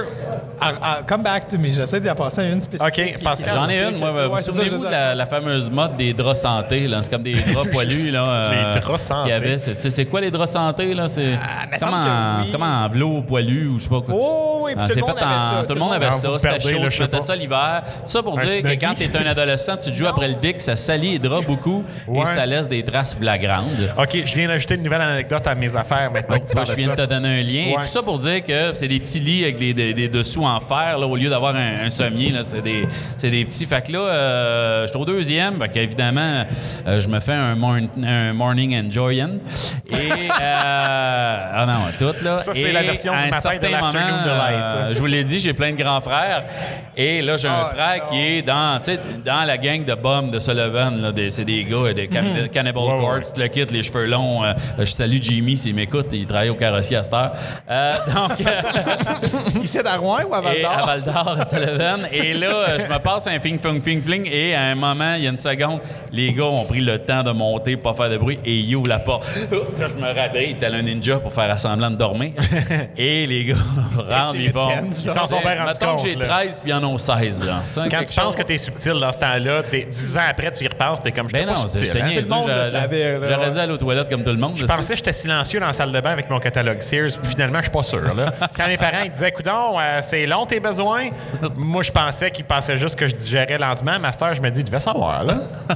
Ah, ah, come back to me. J'essaie d'y en passer à une spécifique. OK, Pascal. J'en ai une, moi. Ouais, vous souvenez-vous de la, la fameuse mode des draps santé? C'est comme des draps poilus. Là, Les draps santé. qu'il y avait. C'est- quoi les draps santé? là? C'est Ah, me comme, oui. c'est comme en velours poilu ou je sais pas quoi. Oh, oui, Ah, tout c'est le monde fait avait en- ça. Tout le monde avait Ah, ça. C'était chaud. Tu mettais ça l'hiver. Tout ça pour dire que quand t'es un adolescent, tu te joues après le dick, ça salit les draps beaucoup et ça laisse des traces flagrantes. OK, je viens d'ajouter une nouvelle anecdote à mes affaires maintenant. que tu Moi, parles je viens de te donner un lien. Tout ça pour dire que c'est des petits lits avec des, des dessous en fer, là, au lieu d'avoir un, un sommier. C'est des, c'est des petits. Fait que là, euh, j'étais au deuxième. Fait qu'évidemment, euh, je me fais un, morn- un morning enjoying. Et, euh, ah non, tout, là. Ça, c'est la version du matin de l'afternoon je vous l'ai dit, j'ai plein de grands frères. Et là, j'ai un Ah, frère qui est dans, dans la gang de bums de Sullivan. Là, des- c'est des gars de Can- Mhm. Cannibal Ouais, ouais. Corpse, le kit, les cheveux longs. je salue Jimmy s'il m'écoute. Il travaille au carrossier à cette heure. Donc, Ici à Rouen ou à Val et à Val d'Or, à Sullivan. Et là, je me passe un fling, fling, fling, fling. Et à un moment, il y a une seconde, les gars ont pris le temps de monter, pas faire de bruit, et ils ouvrent la porte. Là, je me réveille, tel un ninja pour faire semblant de dormir. et les gars rentrent, ils font. Ils s'en sont bien rendus compte, j'ai là. 13 puis ils en ont 16. Là. Tu sais, Quand tu penses chose- que t'es subtil dans ce temps-là, t'es- dix ans après, tu y repenses, t'es comme je Ben non, pas c'est subtil. hein. j'aurais- dû aller aux toilettes comme tout le monde. Je pensais que j'étais silencieux dans la salle de bain avec mon catalogue Sears, puis finalement, je suis pas sûr. Là. Quand mes parents ils disaient, Coudon, euh, c'est long tes besoins, moi, je pensais qu'ils pensaient juste que je digérais lentement. Master, je me dis, il devait savoir. Là.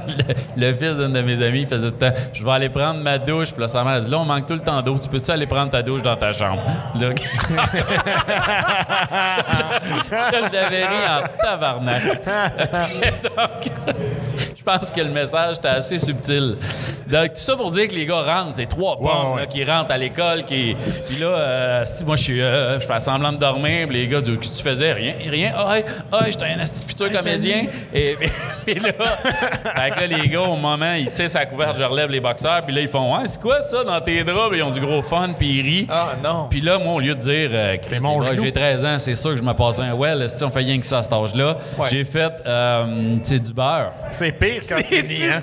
le, le fils d'un de mes amis il faisait tout le temps Je vais aller prendre ma douche. Puis là, sa mère a dit Là, on manque tout le temps d'eau. Tu peux-tu aller prendre ta douche dans ta chambre? Là, je l'avais ri en tabarnak. Donc, je pense que le message était assez subtil. Donc, tout ça pour dire que les gars rentrent. C'est trois pommes ouais. là, qui rentrent à l'école. Qui... Puis là, euh, si moi, je suis, euh, je fais semblant de dormir. Puis les gars disent Qu'est-ce que tu faisais Rien. Rien. Ah, hey, ah, j'étais un futur comédien. Et puis là, fait que là, les gars, au moment, ils tirent sa couverte, je relève les boxeurs. Puis là, ils font Ouais, c'est quoi ça dans tes draps? Puis ils ont du gros fun. Puis ils rient. Ah, non. Puis là, moi, au lieu de dire euh, mon. J'ai 13 ans, c'est sûr que je me passe un well. Si on fait rien que ça à cet âge-là, Ouais. j'ai fait euh, tu sais, du beurre. C'est pire quand tu dis, hein?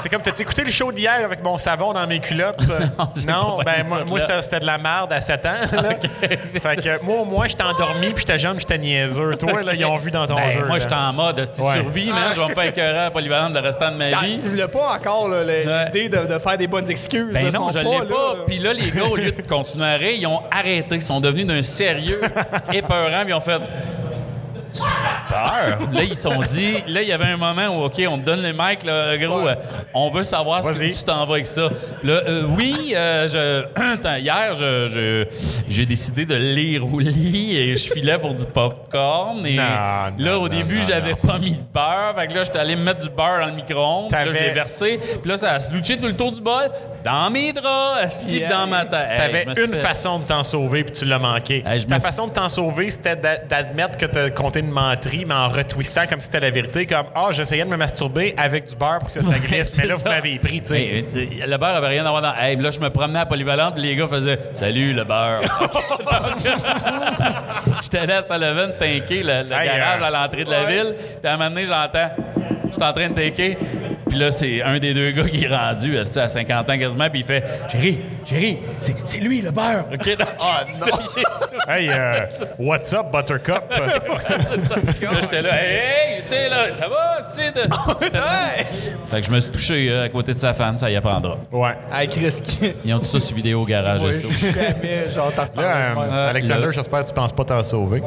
C'est comme, t'as-tu écouté le show d'hier avec mon savon dans mes culottes? non, pas ben moi, moi, c'était de la merde à 7 ans. Là. fait que moi, au moins, j'étais endormi puis j'étais jeune, j'étais niaiseux. Toi, là, ils ont vu dans ton Ben, jeu. moi, j'étais en mode Ouais. survie, man. Je vais me faire écœurer à polyvalente le restant de ma vie. Tu l'as pas encore, l'idée de, de faire des bonnes excuses. Ben non, je l'ai là, pas. Puis là, les gars, au lieu de continuer à rire, ils ont arrêté. Ils sont devenus d'un sérieux épeurant. Puis ils ont fait. Tu peur? Là, ils se sont dit. Là, il y avait un moment où, OK, on te donne les mics, là, gros. Ouais. euh, on veut savoir ce que tu t'en vas avec ça. Là, euh, oui, euh, je, hier, je, j'ai décidé de lire au lit et je filais pour du popcorn. Et Non, là, non, au non, début, j'avais pas mis de beurre. Fait que là, j'étais allé me mettre du beurre dans le micro-ondes. Puis Là, je l'ai versé. Puis là, ça a splouché tout le tour du bol dans mes draps, Yeah. dans ma tête. T'avais une fait- façon de t'en sauver puis tu l'as manqué. Hey, Ta façon de t'en sauver, c'était d'a- d'admettre que t'as compté une menterie, mais en retwistant comme si c'était la vérité, comme Ah, j'essayais de me masturber avec du beurre pour que ça glisse, mais là, vous m'avez pris, tu sais. Hey, t- le beurre avait rien à voir dans. Hey, là, je me promenais à Polyvalente, puis les gars faisaient Salut, le beurre. J'étais allé à Sullivan tanker le, le Hey, garage euh, à l'entrée de la ville, puis à un moment donné, j'entends J'étais en train de tanker, puis là, c'est un des deux gars qui est rendu esti, à 50 ans quasiment, puis il fait Chérie, chérie, c'est c'est lui, le beurre. OK, Ah, non. Hey, euh, what's up, Buttercup? Là, j'étais là, hey, hey, tu sais, là, ça va, tu sais. de- fait que je me suis touché euh, à côté de sa femme, ça y apprendra. ouais. Hey, Chris, qui- Ils ont tout ça sur vidéo au garage, Oui, sais. jamais, genre, t'en Là, euh. Euh, Alexander, là- j'espère que tu penses pas t'en sauver.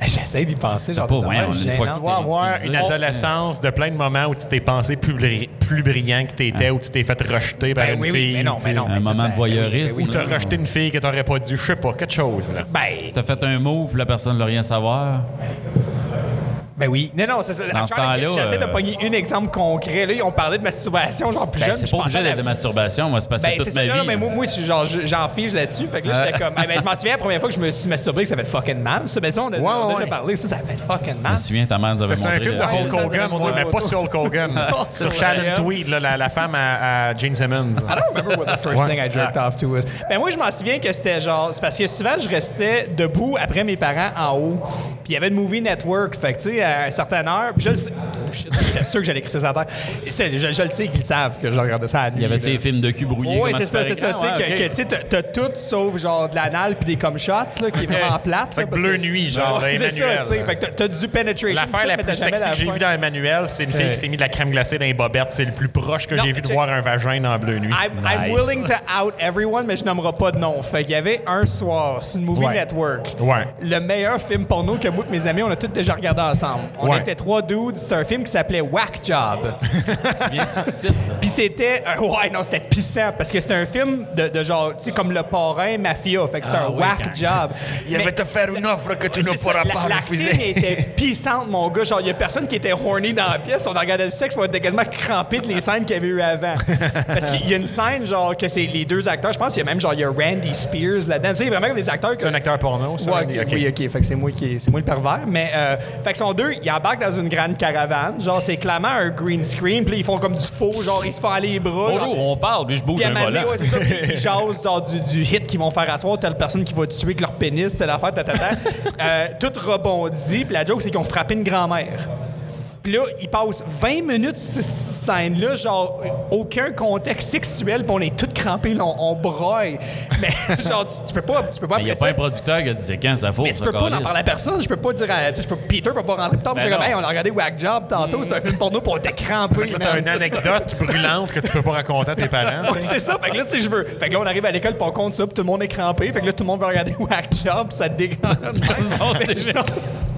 J'essaie d'y penser, genre, Pas, ouais, Tu dois avoir une adolescence de plein de moments où tu t'es pensé plus, bri- plus brillant que t'étais, où tu t'es fait rejeter par Ben une oui, fille. mais non, tu mais non. Un mais moment de voyeurisme. Ou t'as rejeté une fille que t'aurais pas dû, je sais pas, quelque chose, là. Ben, T'as fait un move, la personne ne veut rien savoir. Ben oui. Non, non, c'est ça. Dans ce temps-là, J'essaie de euh, pogner un exemple concret. Là, on parlait de masturbation, genre plus Ben, jeune. c'est je pas obligé d'être de masturbation. Moi, c'est passé Ben, toute ma ça, vie. non, non, mais moi, moi je genre, je- j'en fige là-dessus. Fait que là, j'étais comme. Ah, ben, je m'en souviens la première fois que je me suis masturbé, que ça fait fucking mal. Ça, mais ça, on a, Ouais, on a ouais, déjà parlé. Ça, ça fait fucking Je mal. me souviens, ta mère nous avait C'est un montré. film de Hulk Hogan, mais montré pas sur Hulk Hogan. sur Shannon. Tweed, là, la, la femme à, à Jane Simmons. I don't remember what the first thing I jerked off to was. Ben moi, je m'en souviens que c'était genre... C'est parce que souvent, je restais debout après mes parents en haut. Puis il y avait le Movie Network. Fait que, tu sais, à une certaine heure... Oh, shit, J'étais sûr que j'allais écrire ça à terre. Et Je, je le sais qu'ils savent que je regardais ça à nuit. Il y avait, les films de cul brouillés. Oui, c'est ça, faire c'est ça. écran? Tu sais, Ouais, que, tu t'as- tout sauf genre de l'anal puis des cum shots, là, qui est vraiment plate. Fait là, que parce Bleu Nuit, genre, C'est ça, tu sais. Fait que t'as- du penetration. L'affaire la plus sexy que j'ai vue dans Emmanuel, c'est une fille qui s'est mis de la crème glacée dans les bobettes. C'est le plus proche que j'ai vu de voir un vagin dans Bleu Nuit. I'm, willing to out everyone, mais je nommerai pas de nom. Fait qu'il y avait un soir sur le Movie. Network. Ouais. Le meilleur film porno que moi et mes amis, on a tous déjà regardé ensemble. On Ouais. était trois dudes. C'est un film film qui s'appelait Whack Job. Puis c'était. euh, ouais, non, c'était pissant parce que c'était un film de, de genre, tu sais, comme le parrain mafia. Fait que c'était Ah un oui, whack quand- job. Il Mais- va te faire une offre que tu ne ça, pourras la- pas l'acting refuser. était pissante, mon gars. Genre, il y a personne qui était horny dans la pièce. On regardait le sexe, on était quasiment crampé de les scènes qu'il y avait eu avant. Parce qu'il y a une scène, genre, que c'est les deux acteurs. Je pense qu'il y a même, genre, il y a Randy Spears là-dedans. Tu sais, vraiment comme des acteurs C'est un acteur porno, ça? Ouais, Randy? ok, Ok. Oui, OK. Fait que c'est moi qui c'est moi le pervers. Mais, euh, fait que sont deux, ils embarquent dans une grande caravane. Genre, c'est clairement un green screen. Puis ils font comme du faux. Genre, ils se font aller les bras. Bonjour, on parle, puis je bouge un volant. ouais, c'est ça. Puis ils jasent genre, du, du hit qu'ils vont faire à soir, telle personne qui va tuer avec leur pénis, telle affaire, tata. euh, tout rebondit. Puis la joke, c'est qu'ils ont frappé une grand-mère. Puis là, ils passent 20 minutes sur cette scène-là, genre, aucun contexte sexuel, puis on est tous crampés, là, on, on broille. Mais genre, tu, tu peux pas, tu peux pas Il n'y a pas un producteur qui a dit c'est quand ça faut. mais tu peux pas en parler à personne. Je peux pas dire à. tu sais, Je peux, Peter peut pas rentrer plus tard. parce Ben que comme, hey, on a regardé Whack Job tantôt. C'est un film porno pour t'es crampé. Là, t'as man. une anecdote brûlante que tu peux pas raconter à tes parents. Ouais, c'est ça. Fait que là, si je veux. Fait que là, on arrive à l'école, puis on compte ça, puis tout le monde est crampé. Fait que là, tout le monde veut regarder Whack Job, ça te dégrade.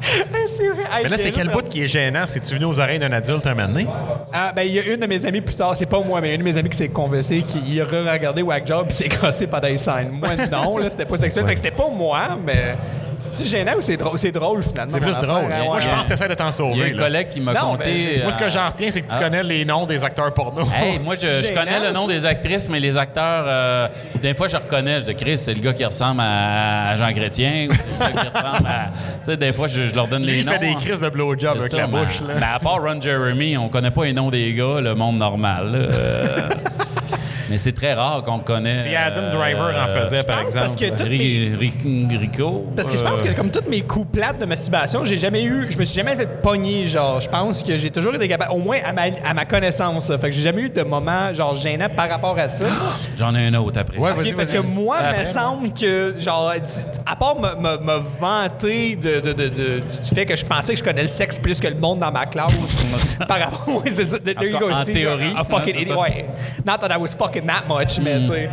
vrai. Mais là, c'est quel bout qui est gênant? C'est-tu venu aux oreilles d'un adulte un moment donné? Ah, ben, il y a une de mes amies plus tard, c'est pas moi, mais une de mes amies qui s'est conversée, qui a regardé Whack Job, puis s'est cassé pendant les scènes. Moi, non, là, c'était pas sexuel. Fait que c'était pas moi, mais. C'est gênant ou c'est drôle? C'est drôle, finalement. C'est plus drôle. affaire, hein, Moi, je pense que t'essaies de t'en Il y a sauver. un là. collègue qui m'a Non, ben, j'ai- Moi, ce que euh, j'en retiens, c'est que tu connais les noms des acteurs porno. Hey, moi, je, connais le nom des actrices, mais les acteurs, euh, des fois, je reconnais. Je dis, Chris, c'est le gars qui ressemble à, Jean Chrétien, ou c'est le gars qui ressemble à. Tu sais, des fois, je, je leur donne Lui, les il noms. fait des hein. crises de blowjob avec ça, la mais- bouche. Là. mais à part Ron Jeremy, on connaît pas les noms des gars, le monde normal. Euh, mais c'est très rare qu'on connaît. Si Adam Driver en euh, faisait, par pense exemple. parce que toutes mes- Ri- Ri- Rico. Parce que je pense euh, que comme tous mes coups plates de masturbation, j'ai jamais eu, je me suis jamais fait pogner, genre, je pense que j'ai toujours été capable, au moins à ma, à ma connaissance, là. fait que j'ai jamais eu de moment, genre, gênant par rapport à ça. J'en ai un autre après. Ouais, parce que moi, il me semble que, genre, à part me, me- me vanter de, de- de- de- du fait que je pensais que je connais le sexe plus que le monde dans ma classe, par rapport, c'est ça, there you cas, go, en théorie, a fucking hein, idiot. Not that I was fucking that much, mais tu sais.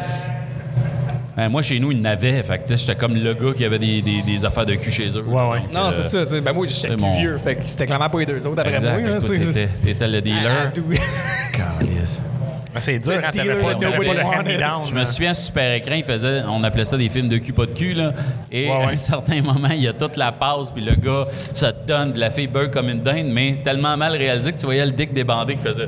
Ben, moi, chez nous, il n'avait. Fait que tu sais, j'étais comme le gars qui avait des, des- des affaires de cul chez eux. Ouais, ouais. Non, Euh, c'est ça, ben moi, j'étais plus mon- vieux, fait que c'était clairement pas les deux autres après Exact. moi, t'étais- le Ah, dealer. d'où- Calisse. Mais c'est dur, hein, t'avais pas, nobody pas le wanted. hand-me-down. Je me souviens, sur super écran, il faisait, on appelait ça des films de cul, pas de cul, là. Et Ouais, ouais. à un certain moment, il y a toute la pause, puis le gars se donne, puis la fille beurre comme une dinde, mais tellement mal réalisé que tu voyais le dick débandé qui faisait.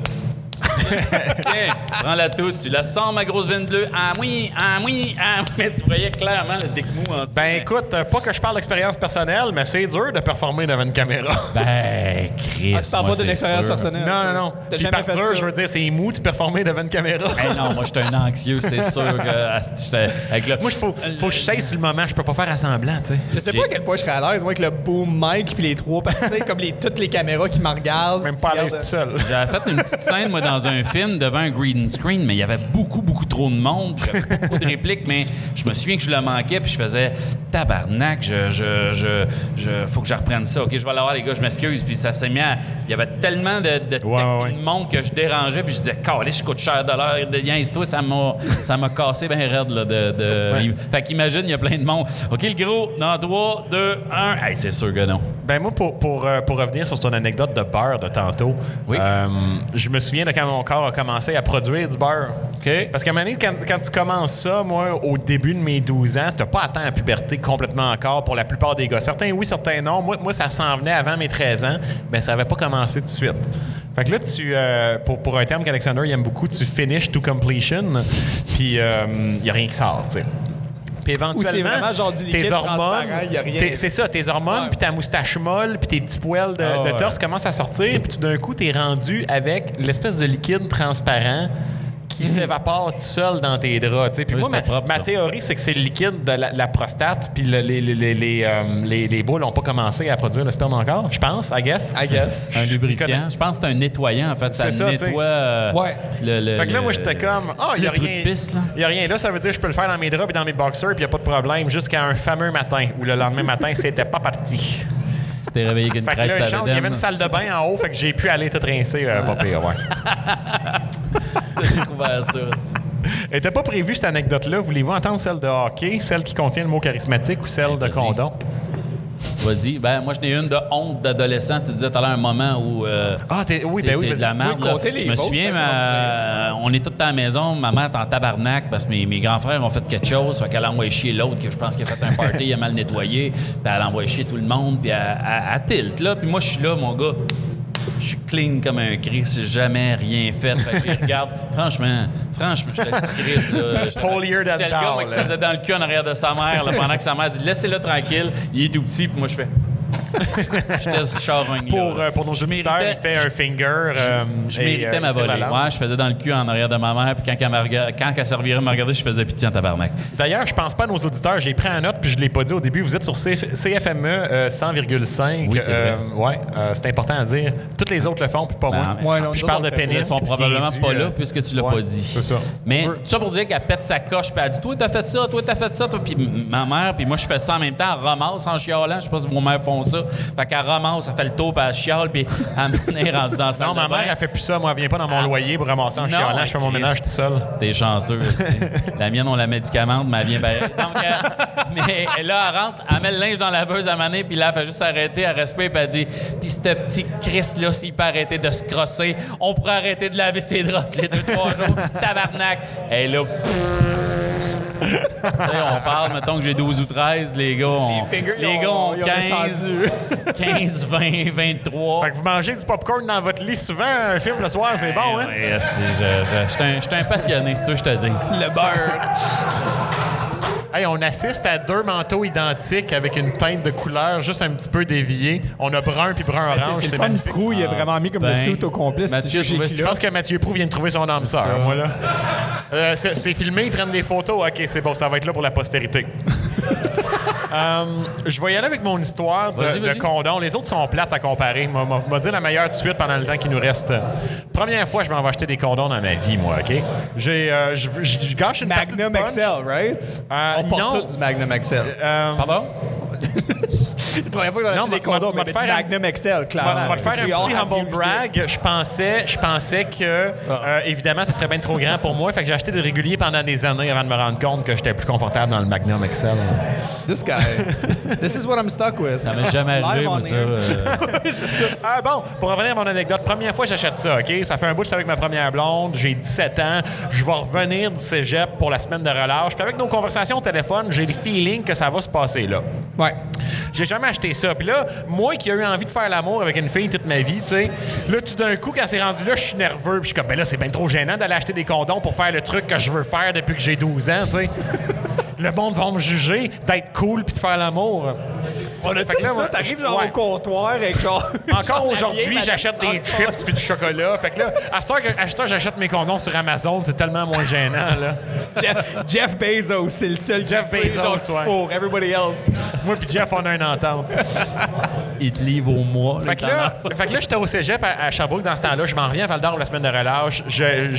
Tiens, prends la toute, tu la sens, ma grosse veine bleue. Ah oui, ah oui, ah oui. Mais tu voyais clairement le dick mou en dessous. Ben écoute, euh, pas que je parle d'expérience personnelle, mais c'est dur de performer devant une caméra. Ben, Chris. Ah, tu parles moi, pas d'une c'est expérience sûr. personnelle. Non, non, non. T'as Puis jamais par fait dur, ça. je veux dire, c'est mou de performer devant une caméra. Ben non, moi, j'étais un anxieux, c'est sûr que. asti, j'étais Avec le... Moi, il faut, faut que je cesse sur le moment. Je peux pas faire à semblant, tu sais. Je sais pas à quel point je serais à l'aise, moi, avec le boom mic puis les trois, parce que tu sais, comme les, toutes les caméras qui me regardent. Même pas à l'aise tout seul. J'avais fait une petite scène, moi, dans un film devant un green screen, mais il y avait beaucoup, beaucoup trop de monde. J'avais beaucoup de répliques, mais je me souviens que je le manquais, puis je faisais tabarnak, je, je, je, je- faut que je reprenne ça. OK, je vais l'avoir, les gars, je m'excuse. Puis ça s'est mis à. Il y avait tellement de, de, Ouais, ouais, ouais. de monde que je dérangeais, puis je disais, calé, je coûte cher de l'heure, de lien, toi, ça m'a, ça m'a cassé bien raide, là. De, de... Ouais. Fait qu'imagine, il y a plein de monde. OK, le gros, dans 3, 2, 1. Hey, c'est sûr que non. Ben moi, pour, pour, euh, pour revenir sur ton anecdote de beurre de tantôt, Oui. euh, je me souviens de quand mon corps a commencé à produire du beurre. Parce qu'à un moment donné, quand, quand tu commences ça, moi, au début de mes 12 ans, t'as pas atteint la puberté complètement encore pour la plupart des gars. Certains oui, certains non. Moi, moi ça s'en venait avant mes 13 ans, mais ça avait pas commencé tout de suite. Fait que là, tu, euh, pour, pour un terme qu'Alexander il aime beaucoup, tu finish to completion, puis il n'y a rien qui sort, tu sais. Puis éventuellement, tes hormones, c'est ça, tes hormones, puis ta moustache molle, puis tes petits poils de, Ah de ouais. torse commencent à sortir, puis tout d'un coup, t'es rendu avec l'espèce de liquide transparent qui s'évapore tout seul dans tes draps. tu sais. Puis Oui, moi, ma, propre, théorie, c'est que c'est le liquide de la, la prostate, puis le- les, les, les, les, euh, les- les boules n'ont pas commencé à produire le sperme encore, je pense, I guess. I guess. Un lubrifiant. Je pense que c'est un nettoyant, en fait. Ça, C'est ça, tu sais. nettoie euh, Ouais. le, le- Fait que là, moi, j'étais comme, ah, il n'y a rien. Il y a rien là, ça veut dire que je peux le faire dans mes draps et dans mes boxers, puis il n'y a pas de problème, jusqu'à un fameux matin où le lendemain matin, c'était pas parti. Tu t'es réveillé avec une Fait que là, crêpe il y avait une salle de bain en haut, fait que j'ai pu aller tout rincer, euh, pas pire, ouais. T'as découvert ça. aussi. Elle était pas prévue, cette anecdote-là. Voulez-vous entendre celle de hockey, celle qui contient le mot charismatique ou celle de Vas-y. condom? Vas-y. Ben, moi, j'en ai une de honte d'adolescent. Tu disais tout à l'heure un moment où. euh, Ah, t'es- oui, ben oui, t'es de la merde, Oui, Je me souviens, ma- on est tous à la maison. Ma mère est en tabarnak parce que mes, mes grands frères ont fait quelque chose. Fait qu'elle a envoyé chier l'autre, que je pense qu'il a fait un party, il a mal nettoyé. Puis elle a envoyé chier tout le monde. Puis elle, elle- elle tilt, là. Puis moi, je suis là, mon gars. Je suis clean comme un Christ, j'ai jamais rien fait. Fait que regarde, franchement, franchement, j'étais petit. J'étais- Holier than le gars, moi, qui faisait dans le cul en arrière de sa mère, là, pendant que sa mère dit Laissez-le tranquille, il est tout petit, puis moi, je fais. J'étais charogne Pour, euh, pour nos Je auditeurs, il fait un finger. euh, je et, méritais euh, ma volée. Ouais, je faisais dans le cul en arrière de ma mère, puis quand elle, quand elle servirait me regarder, je faisais pitié en tabarnak. D'ailleurs, je pense pas à nos auditeurs. J'ai pris en note, puis je l'ai pas dit au début. Vous êtes sur CF- CFME euh, 100,5. Oui, c'est Euh, ouais, euh, c'est important à dire. Toutes les autres le font, puis pas Ben, moi. mais- Ouais, non, Puis je parle de pénis. Ils sont probablement pas là euh, puisque tu l'as ouais, pas dit. C'est ça. Mais tout ça pour dire qu'elle pète sa coche, puis elle dit Toi, t'as fait ça, toi, t'as fait ça, toi. Puis ma mère, puis moi, je fais ça en même temps, elle ramasse en chialant. Je sais pas si vos mères font ça. Fait qu'elle ramasse, elle fait le tour, puis elle chiale, puis elle est rendue dans sa Non, ma mère, elle fait plus ça. Moi, elle vient pas dans mon loyer pour ramasser en Non, chialant. Je fais mon ménage tout seul. T'es chanceux. la mienne, on la médicamente, mais elle vient pareil. Mais là, elle rentre, elle met le linge dans la laveuse à maner, puis là, elle fait juste arrêter, elle respire, puis elle dit Puis ce petit Chris-là, s'il peut arrêter de se crosser, on pourrait arrêter de laver ses draps les deux, trois jours. Tabarnak. Et là, on parle, mettons que j'ai 12 ou 13, les gars ont, Les fingers, les gars ont- ont ils ont 15, 15, 20, 23. Fait que vous mangez du popcorn dans votre lit souvent, un film le soir, c'est bon, hein? Ouais, esti, je- un- j'étais un passionné, c'est ça que je te dis. Le beurre. Hey, on assiste à deux manteaux identiques avec une teinte de couleur juste un petit peu déviée. On a brun puis brun orange. C'est fun. Prou, il a vraiment mis comme le ben, suit au complet. Mathieu, je Je pense que Mathieu Prou vient de trouver son âme sœur, moi, là. Euh, c'est c'est filmé, ils prennent des photos. OK, c'est bon, ça va être là pour la postérité. Euh, je vais y aller avec mon histoire de, Vas-y, de condom. Les autres sont plates à comparer. M'a- m'a m'a dit la meilleure tout de suite pendant le temps qui nous reste. Première fois, je m'en vais acheter des condoms dans ma vie, moi, OK? J'ai, euh, je, je- je gâche une partie Magnum du punch. XL, right? Euh, On porte non. tous du Magnum XL. Euh, Pardon? La première fois a Non, acheté des m'a- condoms, m'a- mais m'a faire un Magnum XL, On va clairement. te faire un petit humble brag. Je pensais, je pensais que, euh, évidemment, ce serait bien trop grand pour moi. Fait que j'ai acheté des réguliers pendant des années avant de me rendre compte que j'étais plus confortable dans le Magnum XL. it. This guy. This is what I'm stuck with. Ça m'est jamais arrivé, moi, ça. euh. Ah bon, pour revenir à mon anecdote, première fois j'achète ça, OK? Ça fait un bout que j'étais avec ma première blonde, j'ai 17 ans, je vais revenir du cégep pour la semaine de relâche. Puis avec nos conversations au téléphone, j'ai le feeling que ça va se passer là. Ouais. J'ai jamais acheté ça. Puis là, moi qui ai eu envie de faire l'amour avec une fille toute ma vie, tu sais, là, tout d'un coup, quand c'est rendu là, je suis nerveux. Puis je suis comme, ben là, c'est bien trop gênant d'aller acheter des condoms pour faire le truc que je veux faire depuis que j'ai 12 ans, tu sais. le monde va me juger d'être cool puis de faire l'amour. On a Fait tout que là, ça. T'arrives genre ouais. au comptoir avec genre... Encore aujourd'hui, j'achète des chips puis du chocolat. Fait que là, à cette heure, que- à j'achète mes condoms sur Amazon, c'est tellement moins gênant, là. Jeff, Jeff Bezos, c'est le seul Jeff qui sait, Bezos, genre, ouais. Everybody else. Moi puis Jeff, on a une entente. Il te livre au mois. Fait que là, fait que là j'étais au cégep à, à Sherbrooke dans ce temps-là. Je m'en reviens à Val d'Or la semaine de relâche. J'ai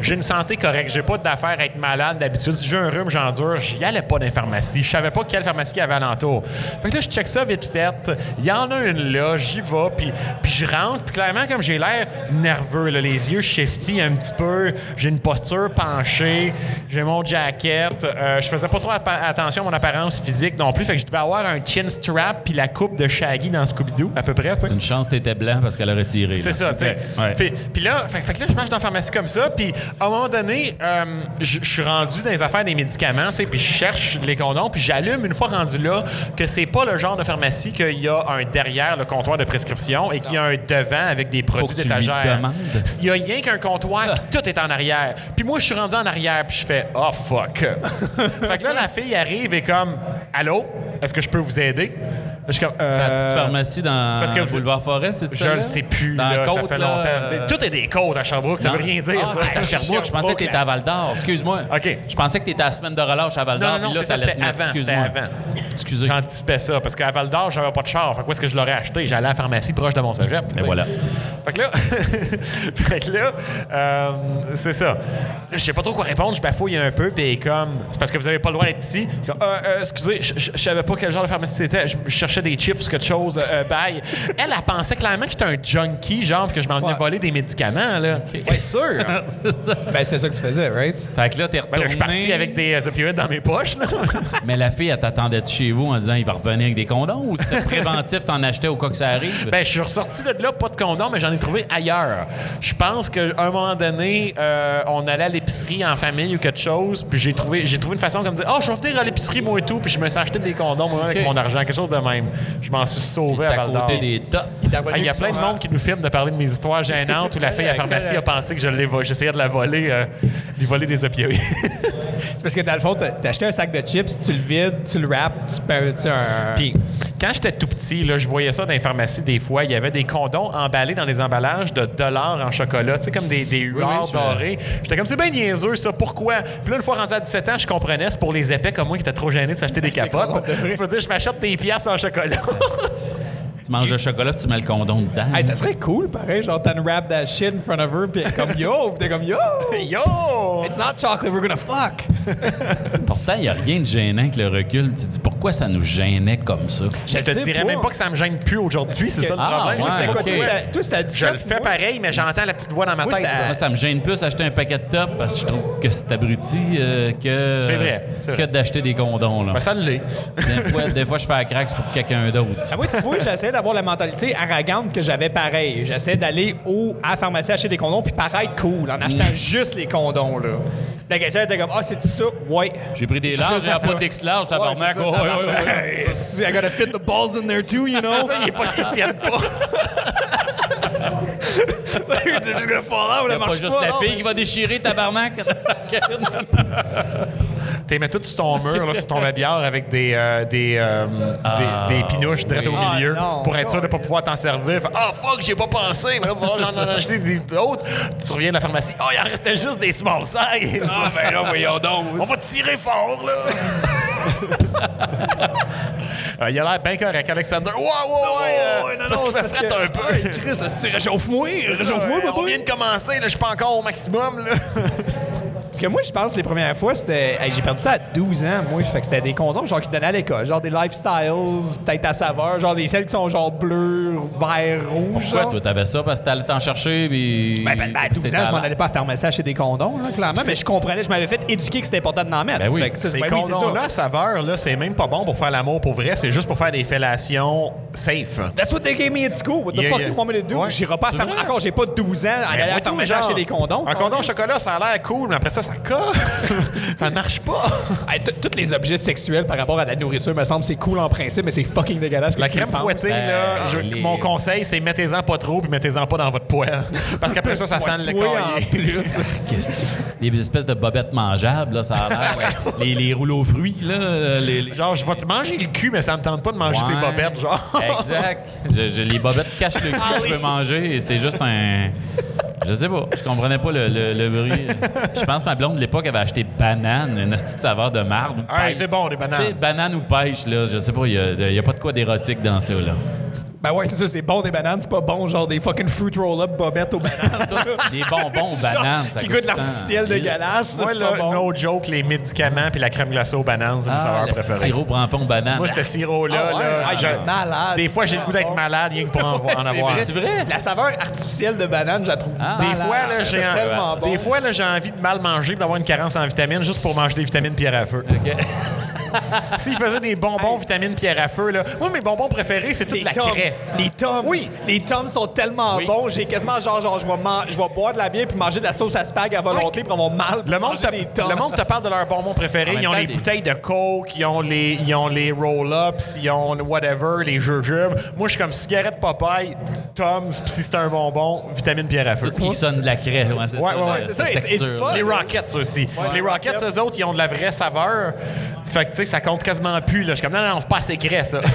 j'ai une santé correcte. J'ai pas d'affaires à être malade d'habitude. Si j'ai un rhume, j'endure. J'y allais pas dans les pharmacies. Je savais pas quelle pharmacie il y avait alentour. Fait que là, je check ça vite fait. Il y en a une là. J'y vais. Puis, puis je rentre. Puis clairement, comme j'ai l'air nerveux, là, les yeux shifty un petit peu. J'ai une posture penchée. J'ai mon jacket. Euh, je faisais pas trop attention à mon apparence physique non plus. Fait que je devais avoir un chin strap puis la coupe de Shaggy dans Scooby-Doo, à peu près. Une chance t'étais blanc parce qu'elle aurait tiré. C'est ça, tu sais. Ouais. Puis là, fait, fait que là, je marche dans la pharmacie comme ça, puis à un moment donné, euh, je je suis rendu dans les affaires des médicaments, tu sais, puis je cherche les condoms, puis j'allume une fois rendu là que c'est pas le genre de pharmacie qu'il y a un derrière le comptoir de prescription et qu'il y a un devant avec des produits d'étagère. Il y a rien qu'un comptoir, puis tout est en arrière. Puis moi, je suis rendu en arrière, puis je fais « Oh, fuck! » Fait que là, la fille arrive et comme « Allô? Est-ce que je peux vous aider? » Je comme C'est la petite Euh, pharmacie dans parce que vous- Boulevard Forest, c'est je ça? le sais plus, dans là, la ça fait là, longtemps. euh, Mais tout est des côtes à Sherbrooke, ça non. veut rien dire, Ah, ça. à Sherbrooke, je pensais que t'étais à Val d'Or. Excuse-moi. OK. Je pensais que t'étais à la semaine de relâche à Val d'Or. Non, non, non, puis là, c'est ça, c'était avant, Excuse-moi. avant. Excusez. J'anticipais ça, parce qu'à Val d'Or, j'avais pas de char. Fait que où est-ce que je l'aurais acheté? J'allais à la pharmacie proche de mon cégep. tu sais. voilà. Fait que là, fait que là euh, c'est ça. Je sais pas trop quoi répondre, je bafouille un peu, puis comme, c'est parce que vous avez pas le droit d'être ici. Euh, euh, excusez, je- savais pas quel genre de pharmacie c'était. Je je cherchais des chips, quelque chose, euh, bye. Elle, elle pensait clairement que j'étais un junkie, genre, que je m'en venais Ouais. voler des médicaments, là. C'est sûr. C'est ça. Ben, c'était ça que tu faisais, right? Fait que là, t'es Ben retourné. là, je suis parti avec des euh, opioïdes dans mes poches, là. Mais la fille, elle t'attendait chez vous en disant il va revenir avec des condoms ou c'était préventif, t'en achetais au cas que ça arrive? Ben, je suis ressorti de là, pas de condom, mais j'en ai trouvé ailleurs. Je pense qu'à un moment donné, euh, on allait à l'épicerie en famille ou quelque chose, puis j'ai trouvé, j'ai trouvé une façon comme de dire Ah, je vais venir à l'épicerie, moi et tout, puis je me suis acheté des condoms moi, avec mon argent, quelque chose de même. Je m'en suis sauvé à Val d'Or. Ah, Il y a plein de monde qui nous filme de parler de mes histoires gênantes où la fille à la pharmacie a pensé que je l'ai j'essayais de la voler, euh, lui voler des opioïdes. C'est parce que dans le fond, t'as acheté un sac de chips, tu le vides, tu le wraps, tu peux tu sais, un. Puis quand j'étais tout petit, là, je voyais ça dans les pharmacies des fois. Il y avait des condoms emballés dans des emballages de dollars en chocolat, tu sais, comme des, des huards je- dorés. J'étais comme, c'est bien niaiseux, ça. Pourquoi? Puis là, une fois rendu à 17 ans, je comprenais, c'est pour les épais comme moi qui étaient trop gênés de s'acheter des capotes. Tu peux dire, je m'achète des pièces en chocolat. Tu manges le chocolat puis tu mets le condom dedans. Hey, ça serait cool, pareil, genre, t'en wrap that shit in front of her, puis comme yo, puis t'es comme yo! Yo! It's not chocolate, we're gonna fuck! Pourtant, il n'y a rien de gênant avec le recul. Tu te dis pourquoi ça nous gênait comme ça? Je te dirais pas. même pas que ça me gêne plus aujourd'hui, c'est ça le Ah, problème. ouais, je sais C'est pas quoi, ok. toi, c'était- toi, c'était à Je 17, le fais moi? pareil, mais j'entends la petite voix dans ma Moi, tête. Moi, ça me gêne plus acheter un paquet de top parce que je trouve que c'est abruti euh, que, vrai, que d'acheter des condoms. Là. Ben, ça l'est. Des, fois, des fois, je fais la craque pour quelqu'un d'autre. Ah, moi, tu vois, j'essaie d'avoir la mentalité arrogante que j'avais pareil. J'essaie d'aller au, à la pharmacie acheter des condoms puis paraître cool en achetant juste les condoms, là. La question était comme, ah, c'est ça? Ouais. J'ai pris des larges, j'ai un d'X large, tabarnak. Ouais, ouais, ouais. I gotta fit the balls in there too, you know? Ça, il est pas qu'ils tiennent pas. Just gonna fall out, a pas marche juste pas. la non, fille qui va déchirer, tabarnak. T'es mets tout sur ton mur, là, sur ton habillard avec des, euh, des, euh, des, des pinouches oui. au milieu Ah, non. pour être sûr de pas pouvoir t'en servir. Ah fuck, j'y ai pas pensé, mais là, j'en ai acheté d'autres. Tu reviens de la pharmacie. Oh, il en restait juste des small size. Ah, ben là, voyons donc. On va tirer fort, là. Euh, il a l'air bien correct, Alexander. Ouais, ouais, ouais. euh, ouais, non, parce non, qu'il parce un peu. Chris, est-ce que tu réchauffe-moi? Réchauffe-moi, Euh, on papa. vient de commencer, là, je suis pas encore au maximum. Là. Parce que moi, je pense que les premières fois, c'était. hey, j'ai perdu ça à 12 ans, moi. Fait que c'était des condoms genre qui donnaient à l'école. Genre des lifestyles, peut-être à saveur. Genre des celles qui sont genre bleu, vert, rouge. Pourquoi genre. toi, t'avais ça? Parce que t'allais t'en chercher puis. Ben, ben, ben, à 12 c'était ans, je m'en allais pas à pharmacie acheter des condoms, là, clairement. Mais je comprenais, je m'avais fait éduquer que c'était important d'en mettre. Ben oui. Fait que ça, Ces ben oui, condoms-là, saveur, là, c'est même pas bon pour faire l'amour pour vrai, c'est juste pour faire des fellations safe. That's what they gave me at school. What the Yeah, fuck yeah. you want me to do? Ouais. J'irai pas à pharmacie. Encore, j'ai pas 12 ans à aller à genre, acheter des condoms. Un condom au chocolat, ça a l'air cool, mais après ça, ça casse. ça marche pas. Hey, Tous les objets sexuels par rapport à la nourriture, me semble, c'est cool en principe, mais c'est fucking dégueulasse. La crème fouettée, là, je- les- mon conseil, c'est mettez-en pas trop, puis mettez-en pas dans votre poêle. Parce qu'après ça, ça sent le Toi, en cahier. plus. Des espèces de bobettes mangeables, là, ça a l'air. les, les rouleaux aux fruits, là. Les, les- Genre, je vais te manger le cul, mais ça me tente pas de manger Ouais. tes bobettes, genre. Exact. Je- je- les bobettes cachent le cul que je peux manger et c'est juste un. Je sais pas. Je comprenais pas le, le- le bruit. Je pense que ma blonde de l'époque avait acheté banane, une petite saveur de ou de Hey, pêche. c'est bon, des Tu sais, bananes. banane ou pêche, là, je sais pas, il n'y a, pas de quoi d'érotique dans ça, là. Ben ouais, c'est ça, c'est bon des bananes, c'est pas bon, genre des fucking fruit roll-up bobettes aux bananes. Des bonbons aux bananes, ça qui goûtent l'artificiel dégueulasse, Moi, c'est là, pas bon. no joke, les médicaments puis la crème glacée aux bananes, c'est mon Ah, saveur préféré. sirop prend fond banane. Moi, ce sirop-là, Ah ouais? là, Ah, je- malade. des fois, j'ai le goût d'être malade rien que pour en, en avoir. C'est vrai? La saveur artificielle de banane, je la trouve Ah. Des fois, là, j'ai en- bon. des fois, là, j'ai envie de mal manger et d'avoir une carence en vitamines juste pour manger des vitamines pierre à feu. OK. S'ils faisaient des bonbons vitamines pierre à feu, là, moi, mes bonbons préférés, c'est toute Les la Tums. craie. Les Tums. Oui. Les Tums sont tellement Oui. bons. J'ai quasiment genre, genre je, vais man- je vais boire de la bière puis manger de la sauce à spag à volonté pour avoir mal. pour Le monde, te, le monde te parle de leurs bonbons préférés. Même Ils ont temps, les des- bouteilles de Coke, ils ont les, ils ont les roll-ups, ils ont whatever, les jujubes. Moi, je suis comme cigarette Popeye, Tom's, puis si c'est un bonbon, vitamine pierre à feu. Tout ce qui sonne de la craie. Ouais, c'est Ouais, ça, ouais, la- ouais. C'est cette ça, it's- it's texture. fun. Les Rockets aussi. les Rockets, eux autres, ils ont de la vraie saveur. Fait que, tu sais, ça compte quasiment plus. Là. Je suis comme, non, non, non, c'est pas assez craie, ça.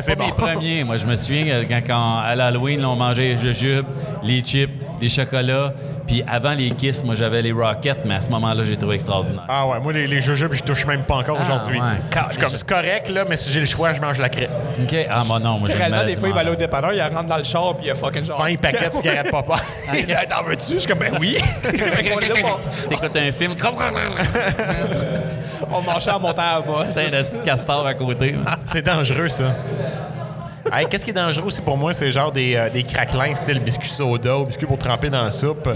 C'est pas mes bon. premiers. Moi, je me souviens que quand, quand à l'Halloween, on mangeait les jujubes, les chips, les chocolats. Puis avant les Kiss, moi, j'avais les Rockets, mais à ce moment-là, j'ai trouvé extraordinaire. Ah ouais, moi, les, les jujubes, je touche même pas encore Ah, aujourd'hui. ouais. Je suis comme, c'est correct, là, mais si j'ai le choix, je mange la crêpe. OK. Ah, moi, non, moi, Réellement, des fois, il va aller au dépanneur, il rentre dans le char, puis il y a fucking genre. 20 paquets de cigarettes papa. Il T'en veux-tu? Je suis comme, ben oui. T'écoutes un film, on, mangeait en montant à moi. un petit castor à côté. c'est dangereux, ça. Hey, Qu'est-ce qui est dangereux aussi pour moi, c'est genre des, euh, des craquelins style biscuit soda ou biscuit pour tremper dans la soupe.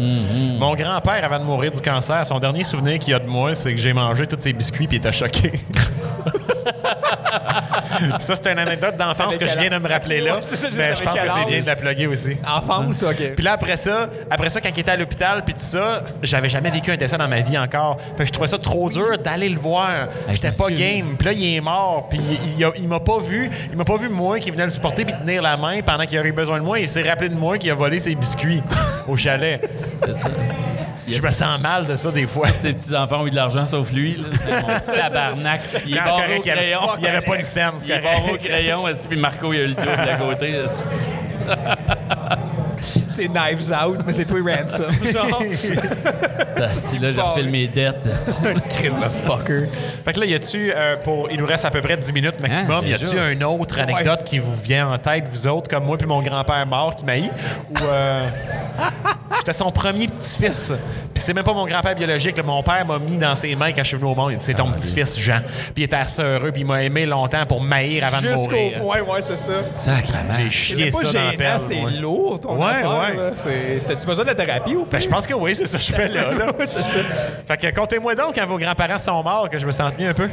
Mon grand-père, avant de mourir du cancer, son dernier souvenir qu'il a de moi, c'est que j'ai mangé tous ses biscuits puis il était choqué. ça, c'est une anecdote d'enfance que je viens de me rappeler là. Ouais, c'est ça, je mais disais, je pense que c'est bien de la plugger aussi. Enfance, OK. Puis là, après ça, après ça, quand il était à l'hôpital, puis tout ça, j'avais jamais vécu un décès dans ma vie encore. Fait que je trouvais ça trop dur d'aller le voir. J'étais pas game. Puis là, il est mort. Puis il, il a- il m'a pas vu. Il m'a pas vu moi qui venait le supporter puis tenir la main pendant qu'il aurait eu besoin de moi. Il s'est rappelé de moi qui a volé ses biscuits au chalet. C'est ça. Je me sens mal de ça des fois. Ses petits-enfants ont eu de l'argent, sauf lui. là. C'est mon tabarnak. Il est Non, barré au il avait- crayon. il y avait pas une scène, Il est barré au crayon, puis Marco, il a eu le double à côté? C'est Knives Out, mais c'est toi Ransom. Genre, Ce style-là, j'ai refait mes dettes. Chris le fucker. Fait que là, y a-tu, euh, pour, il nous reste à peu près 10 minutes maximum, Hein, y a-tu une autre anecdote qui vous vient en tête, vous autres, comme moi puis mon grand-père mort qui m'a eu? Ou. euh, J'étais son premier petit-fils. Puis c'est même pas mon grand-père biologique. là. Mon père m'a mis dans ses mains quand je suis venu au monde. C'est ton Ah, petit-fils, Jean. Puis il était assez heureux, puis il m'a aimé longtemps pour maïr avant de Jusqu'au mourir. point, ouais, c'est ça. Sacrement. J'ai chié ça dans la pelle. c'est lourd, ton Ouais, affaire, ouais. C'est- T'as-tu besoin de la thérapie ou pas? Ben, je pense que oui, c'est ça que je fais là. là. Fait que contez-moi donc quand vos grands-parents sont morts que je me sente mieux un peu.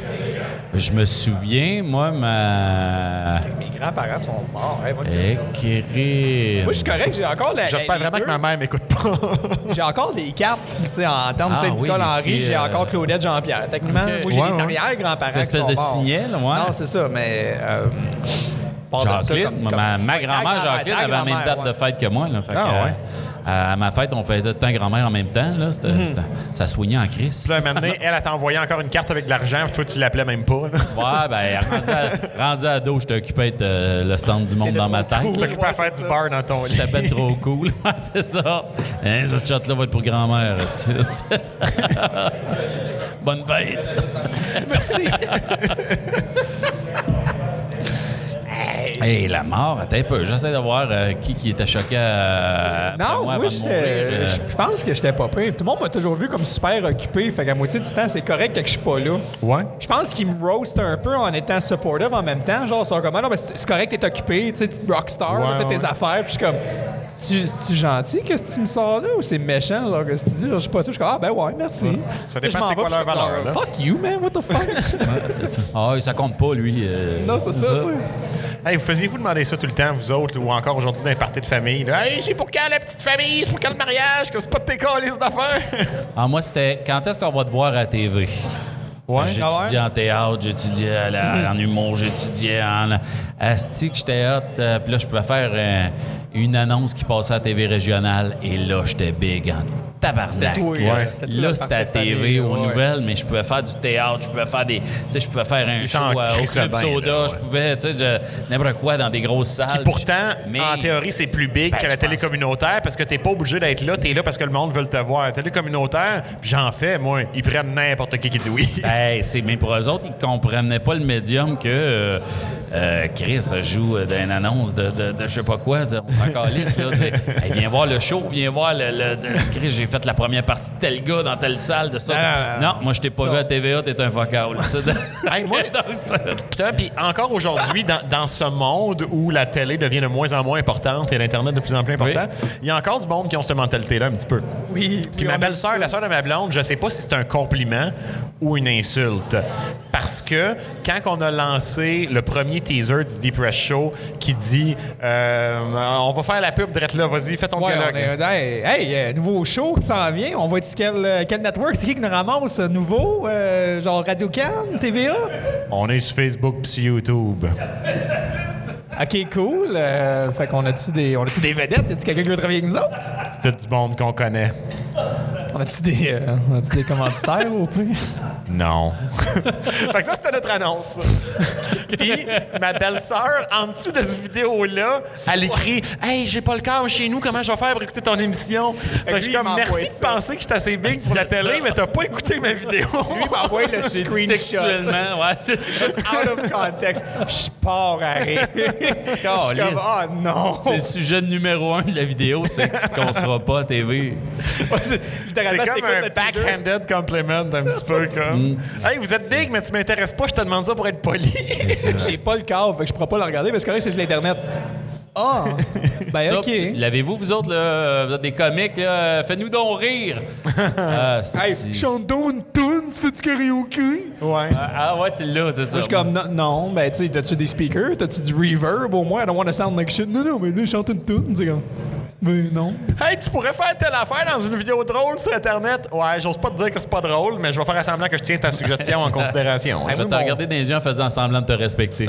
Je me souviens, moi, ma. Mes grands-parents sont morts. Bonne question. Écrire. Moi, je suis correct, j'ai encore la. J'espère vraiment que ma mère m'écoute pas. J'ai encore des cartes, tu sais, en termes Ah tu sais, oui, Nicole Henry, j'ai euh, encore Claudette Jean-Pierre. Techniquement, moi, j'ai Ouais, des ouais. arrière-grands-parents qui Espèce sont de morts. signal, ouais. Non, c'est ça, mais... Euh, de ça, Jacqueline, comme- ma, comme- ma- ma Ouais, grand-mère Jacqueline avait la même date de ouais. fête que moi. Là. Fait Ah, que, euh, ouais. À, à ma fête, on faisait tout le temps grand-mère en même temps. Là. C'était- c'était- ça soignait en crise. Puis là, donné, elle, elle t'a envoyé encore une carte avec de l'argent, puis toi, tu l'appelais même pas. là. Ouais, ben, rendu à, rendu à dos, j'étais occupé d'être euh, le centre du monde dans ma tête. cool. T'es occupé à faire du bar dans ton lit. J'étais ben trop cool. Ouais, c'est ça. Hein, ce chat-là va être pour grand-mère. aussi. Bonne fête. Merci. Hey, la mort, attends un peu. J'essaie de voir euh, qui, qui était choqué à, après Non, moi euh. je pense que j'étais pas pire. Tout le monde m'a toujours vu comme super occupé, fait qu'à moitié du temps, c'est correct que je suis pas là. Ouais. Je pense qu'ils me roast un peu en étant supportive en même temps. Genre, ils sont comme, Ah non, mais c'est correct, t'es occupé, tu sais, tu rockstar, Ouais, t'as tes affaires. Puis je suis comme, c'est-tu gentil que tu me sors là ou c'est méchant, là, que tu dis? Genre, Je suis pas sûr. Je suis comme, ah ben ouais, merci. Ça dépend c'est quoi leur valeur. Fuck you, man, what the fuck? Ouais, c'est ça. Ah, ça compte pas, lui. euh. non, c'est ça, tu sais. Hey, vous faisiez-vous demander ça tout le temps, vous autres, ou encore aujourd'hui dans les parties de famille? Là? Hey, c'est pour quand la petite famille? C'est pour quand le mariage? Comme c'est pas de tes calices d'affaires? Ah, moi, c'était quand est-ce qu'on va te voir à la TV? Ouais. J'ai Ah en théâtre, la- en humour, étudié en asti que j'étais hot. euh, Puis là, je pouvais faire euh, une annonce qui passait à la TV régionale. Et là, j'étais big en tabarnak. Toi, Ouais. Là, c'était à TV, famille, aux ouais. nouvelles, mais je pouvais faire du théâtre, je pouvais faire des... Tu sais, je pouvais faire un show au Club bien, Soda, là, ouais. je pouvais, tu sais, n'importe quoi dans des grosses salles. Qui pourtant, Mais- en théorie, c'est plus big Ben, que la télé communautaire parce que t'es pas obligé d'être là, t'es là parce que le monde veut te voir. La télé communautaire, j'en fais, moi, ils prennent n'importe qui qui dit oui. Hey, c'est mais pour eux autres, ils comprenaient pas le médium que euh, euh, Chris joue euh, dans une annonce de, de, de je sais pas quoi. dire, On s'en calisse, là. dire, Hey, viens voir le show, viens voir le. le- dire, Chris, j'ai fait la première partie de tel gars dans telle salle de ça. ça. Ah, non, moi je t'ai pas ça. vu à TVA, t'es un vocal. Hey, moi- puis encore aujourd'hui, dans, dans ce monde où la télé devient de moins en moins importante et l'Internet de plus en plus important, il y a encore du monde qui ont cette mentalité-là un petit peu. Oui. Puis ma belle-sœur, la sœur de ma blonde, je sais pas si c'est un compliment ou une insulte. Parce que quand on a lancé le premier teaser du Deep Press Show qui dit euh, On va faire la pub, drette là, vas-y, fais ton Ouais, dialogue. on est, hey, hey, euh, nouveau show qui s'en vient. On va être quel, euh, quel network? C'est qui qui nous ramasse nouveau? Euh, genre Radio Can, TVA? On est sur Facebook puis sur YouTube. OK, cool. Euh, fait qu'on a-tu des, on a-tu des vedettes? Y a-tu quelqu'un qui veut travailler avec nous autres? C'est tout du monde qu'on connaît. On a-tu des, euh, on a-tu des commanditaires au plus? Non. fait que ça, c'était notre annonce. Puis, ma belle-sœur, en dessous de cette vidéo-là, elle écrit Hey, j'ai pas le câble chez nous, comment je vais faire pour écouter ton émission? Fait que je suis comme Merci de ça. penser que je suis assez big pour la télé, mais t'as pas écouté ma vidéo. Lui, il m'a envoyé le screenshot. textuellement, ouais, c'est. Out of context. Je pars à rire. Je suis comme, Calisse. oh non. C'est le sujet numéro un de la vidéo, c'est qu'on sera pas à TV. Ouais, c'est- comme un backhanded compliment, un petit peu comme. Hey, vous êtes big, mais tu m'intéresses pas, je te demande ça pour être poli. J'ai pas le câble, fait que je pourrais pas le regarder, mais c'est correct, c'est sur l'Internet. Ah! Ben, Ça, OK. L'avez-vous, vous autres, là, vous êtes des comiques, là? Faites-nous donc rire! Ah, Hey, une toune, tu fais du karaoké? Ouais. Ah, ah ouais, tu l'as, c'est ça. Moi, je suis comme, non, non, ben, tu sais, t'as-tu des speakers? T'as-tu du reverb au moins? I don't want to sound like shit. Non, non, mais là, chante une toune. C'est comme, mais non. Hey, tu pourrais faire telle affaire dans une vidéo drôle sur Internet. Ouais, j'ose pas te dire que c'est pas drôle, mais je vais faire semblant que je tiens ta suggestion en considération. Je vais te mon- regarder dans les yeux en faisant semblant de te respecter.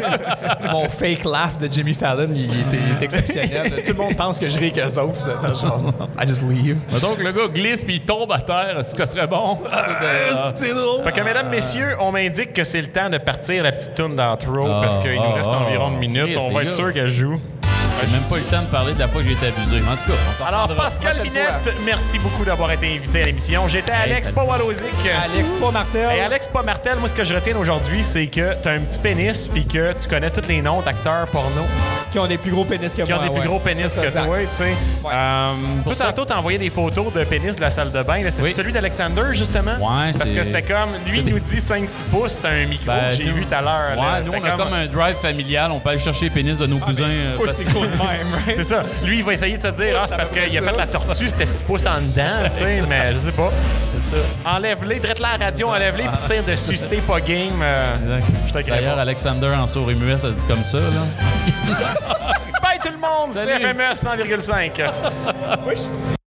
Mon fake laugh de Jimmy Fallon, il, était, il est exceptionnel. Tout le monde pense que je ris qu'eux autres. genre, I just leave. Donc, le gars glisse puis il tombe à terre. Est-ce que ça serait bon? C'est drôle? Fait que, mesdames, messieurs, on m'indique que c'est le temps de partir la petite tune d'outro parce qu'il nous ah, reste ah, environ une minute. On va être sûr qu'elle joue. J'ai même pas eu le temps de parler de la fois que j'ai été abusé. En tout cas, on s'en Alors. Pascal Minette, merci beaucoup d'avoir été invité à l'émission. J'étais Alex salut. Powalozic. Alex, pas Martel. Et Alex pas Martel, moi, ce que je retiens aujourd'hui, c'est que tu as un petit pénis puis que tu connais tous les noms d'acteurs porno Qui ont des plus gros pénis que qui ont moi. des plus ouais. gros pénis que ça, toi, tu sais. Euh, toi, ça- tantôt, t'as envoyé des photos de pénis de la salle de bain. C'était Oui. celui d'Alexander, justement? Ouais, Parce que c'était comme, lui, nous dit 5-6 pouces, c'était un micro Ben, que j'ai nous- vu tout à l'heure. Ouais, nous, on a comme un drive familial. On peut aller chercher les pénis de nos cousins. euh, C'est cool de même, right? C'est ça. Lui, il va essayer de se dire, ah, c'est parce qu'il a fait la tortue, c'était 6 pouces en dedans, tu sais, mais je sais pas. C'est ça. Enlève-les, drette la radio, enlève-les, puis tire dessus, c'était pas game. euh, je D'ailleurs. Alexander en sourd et muet, ça se dit comme ça. Là. Bye tout le monde, c'est. FMS 100,5.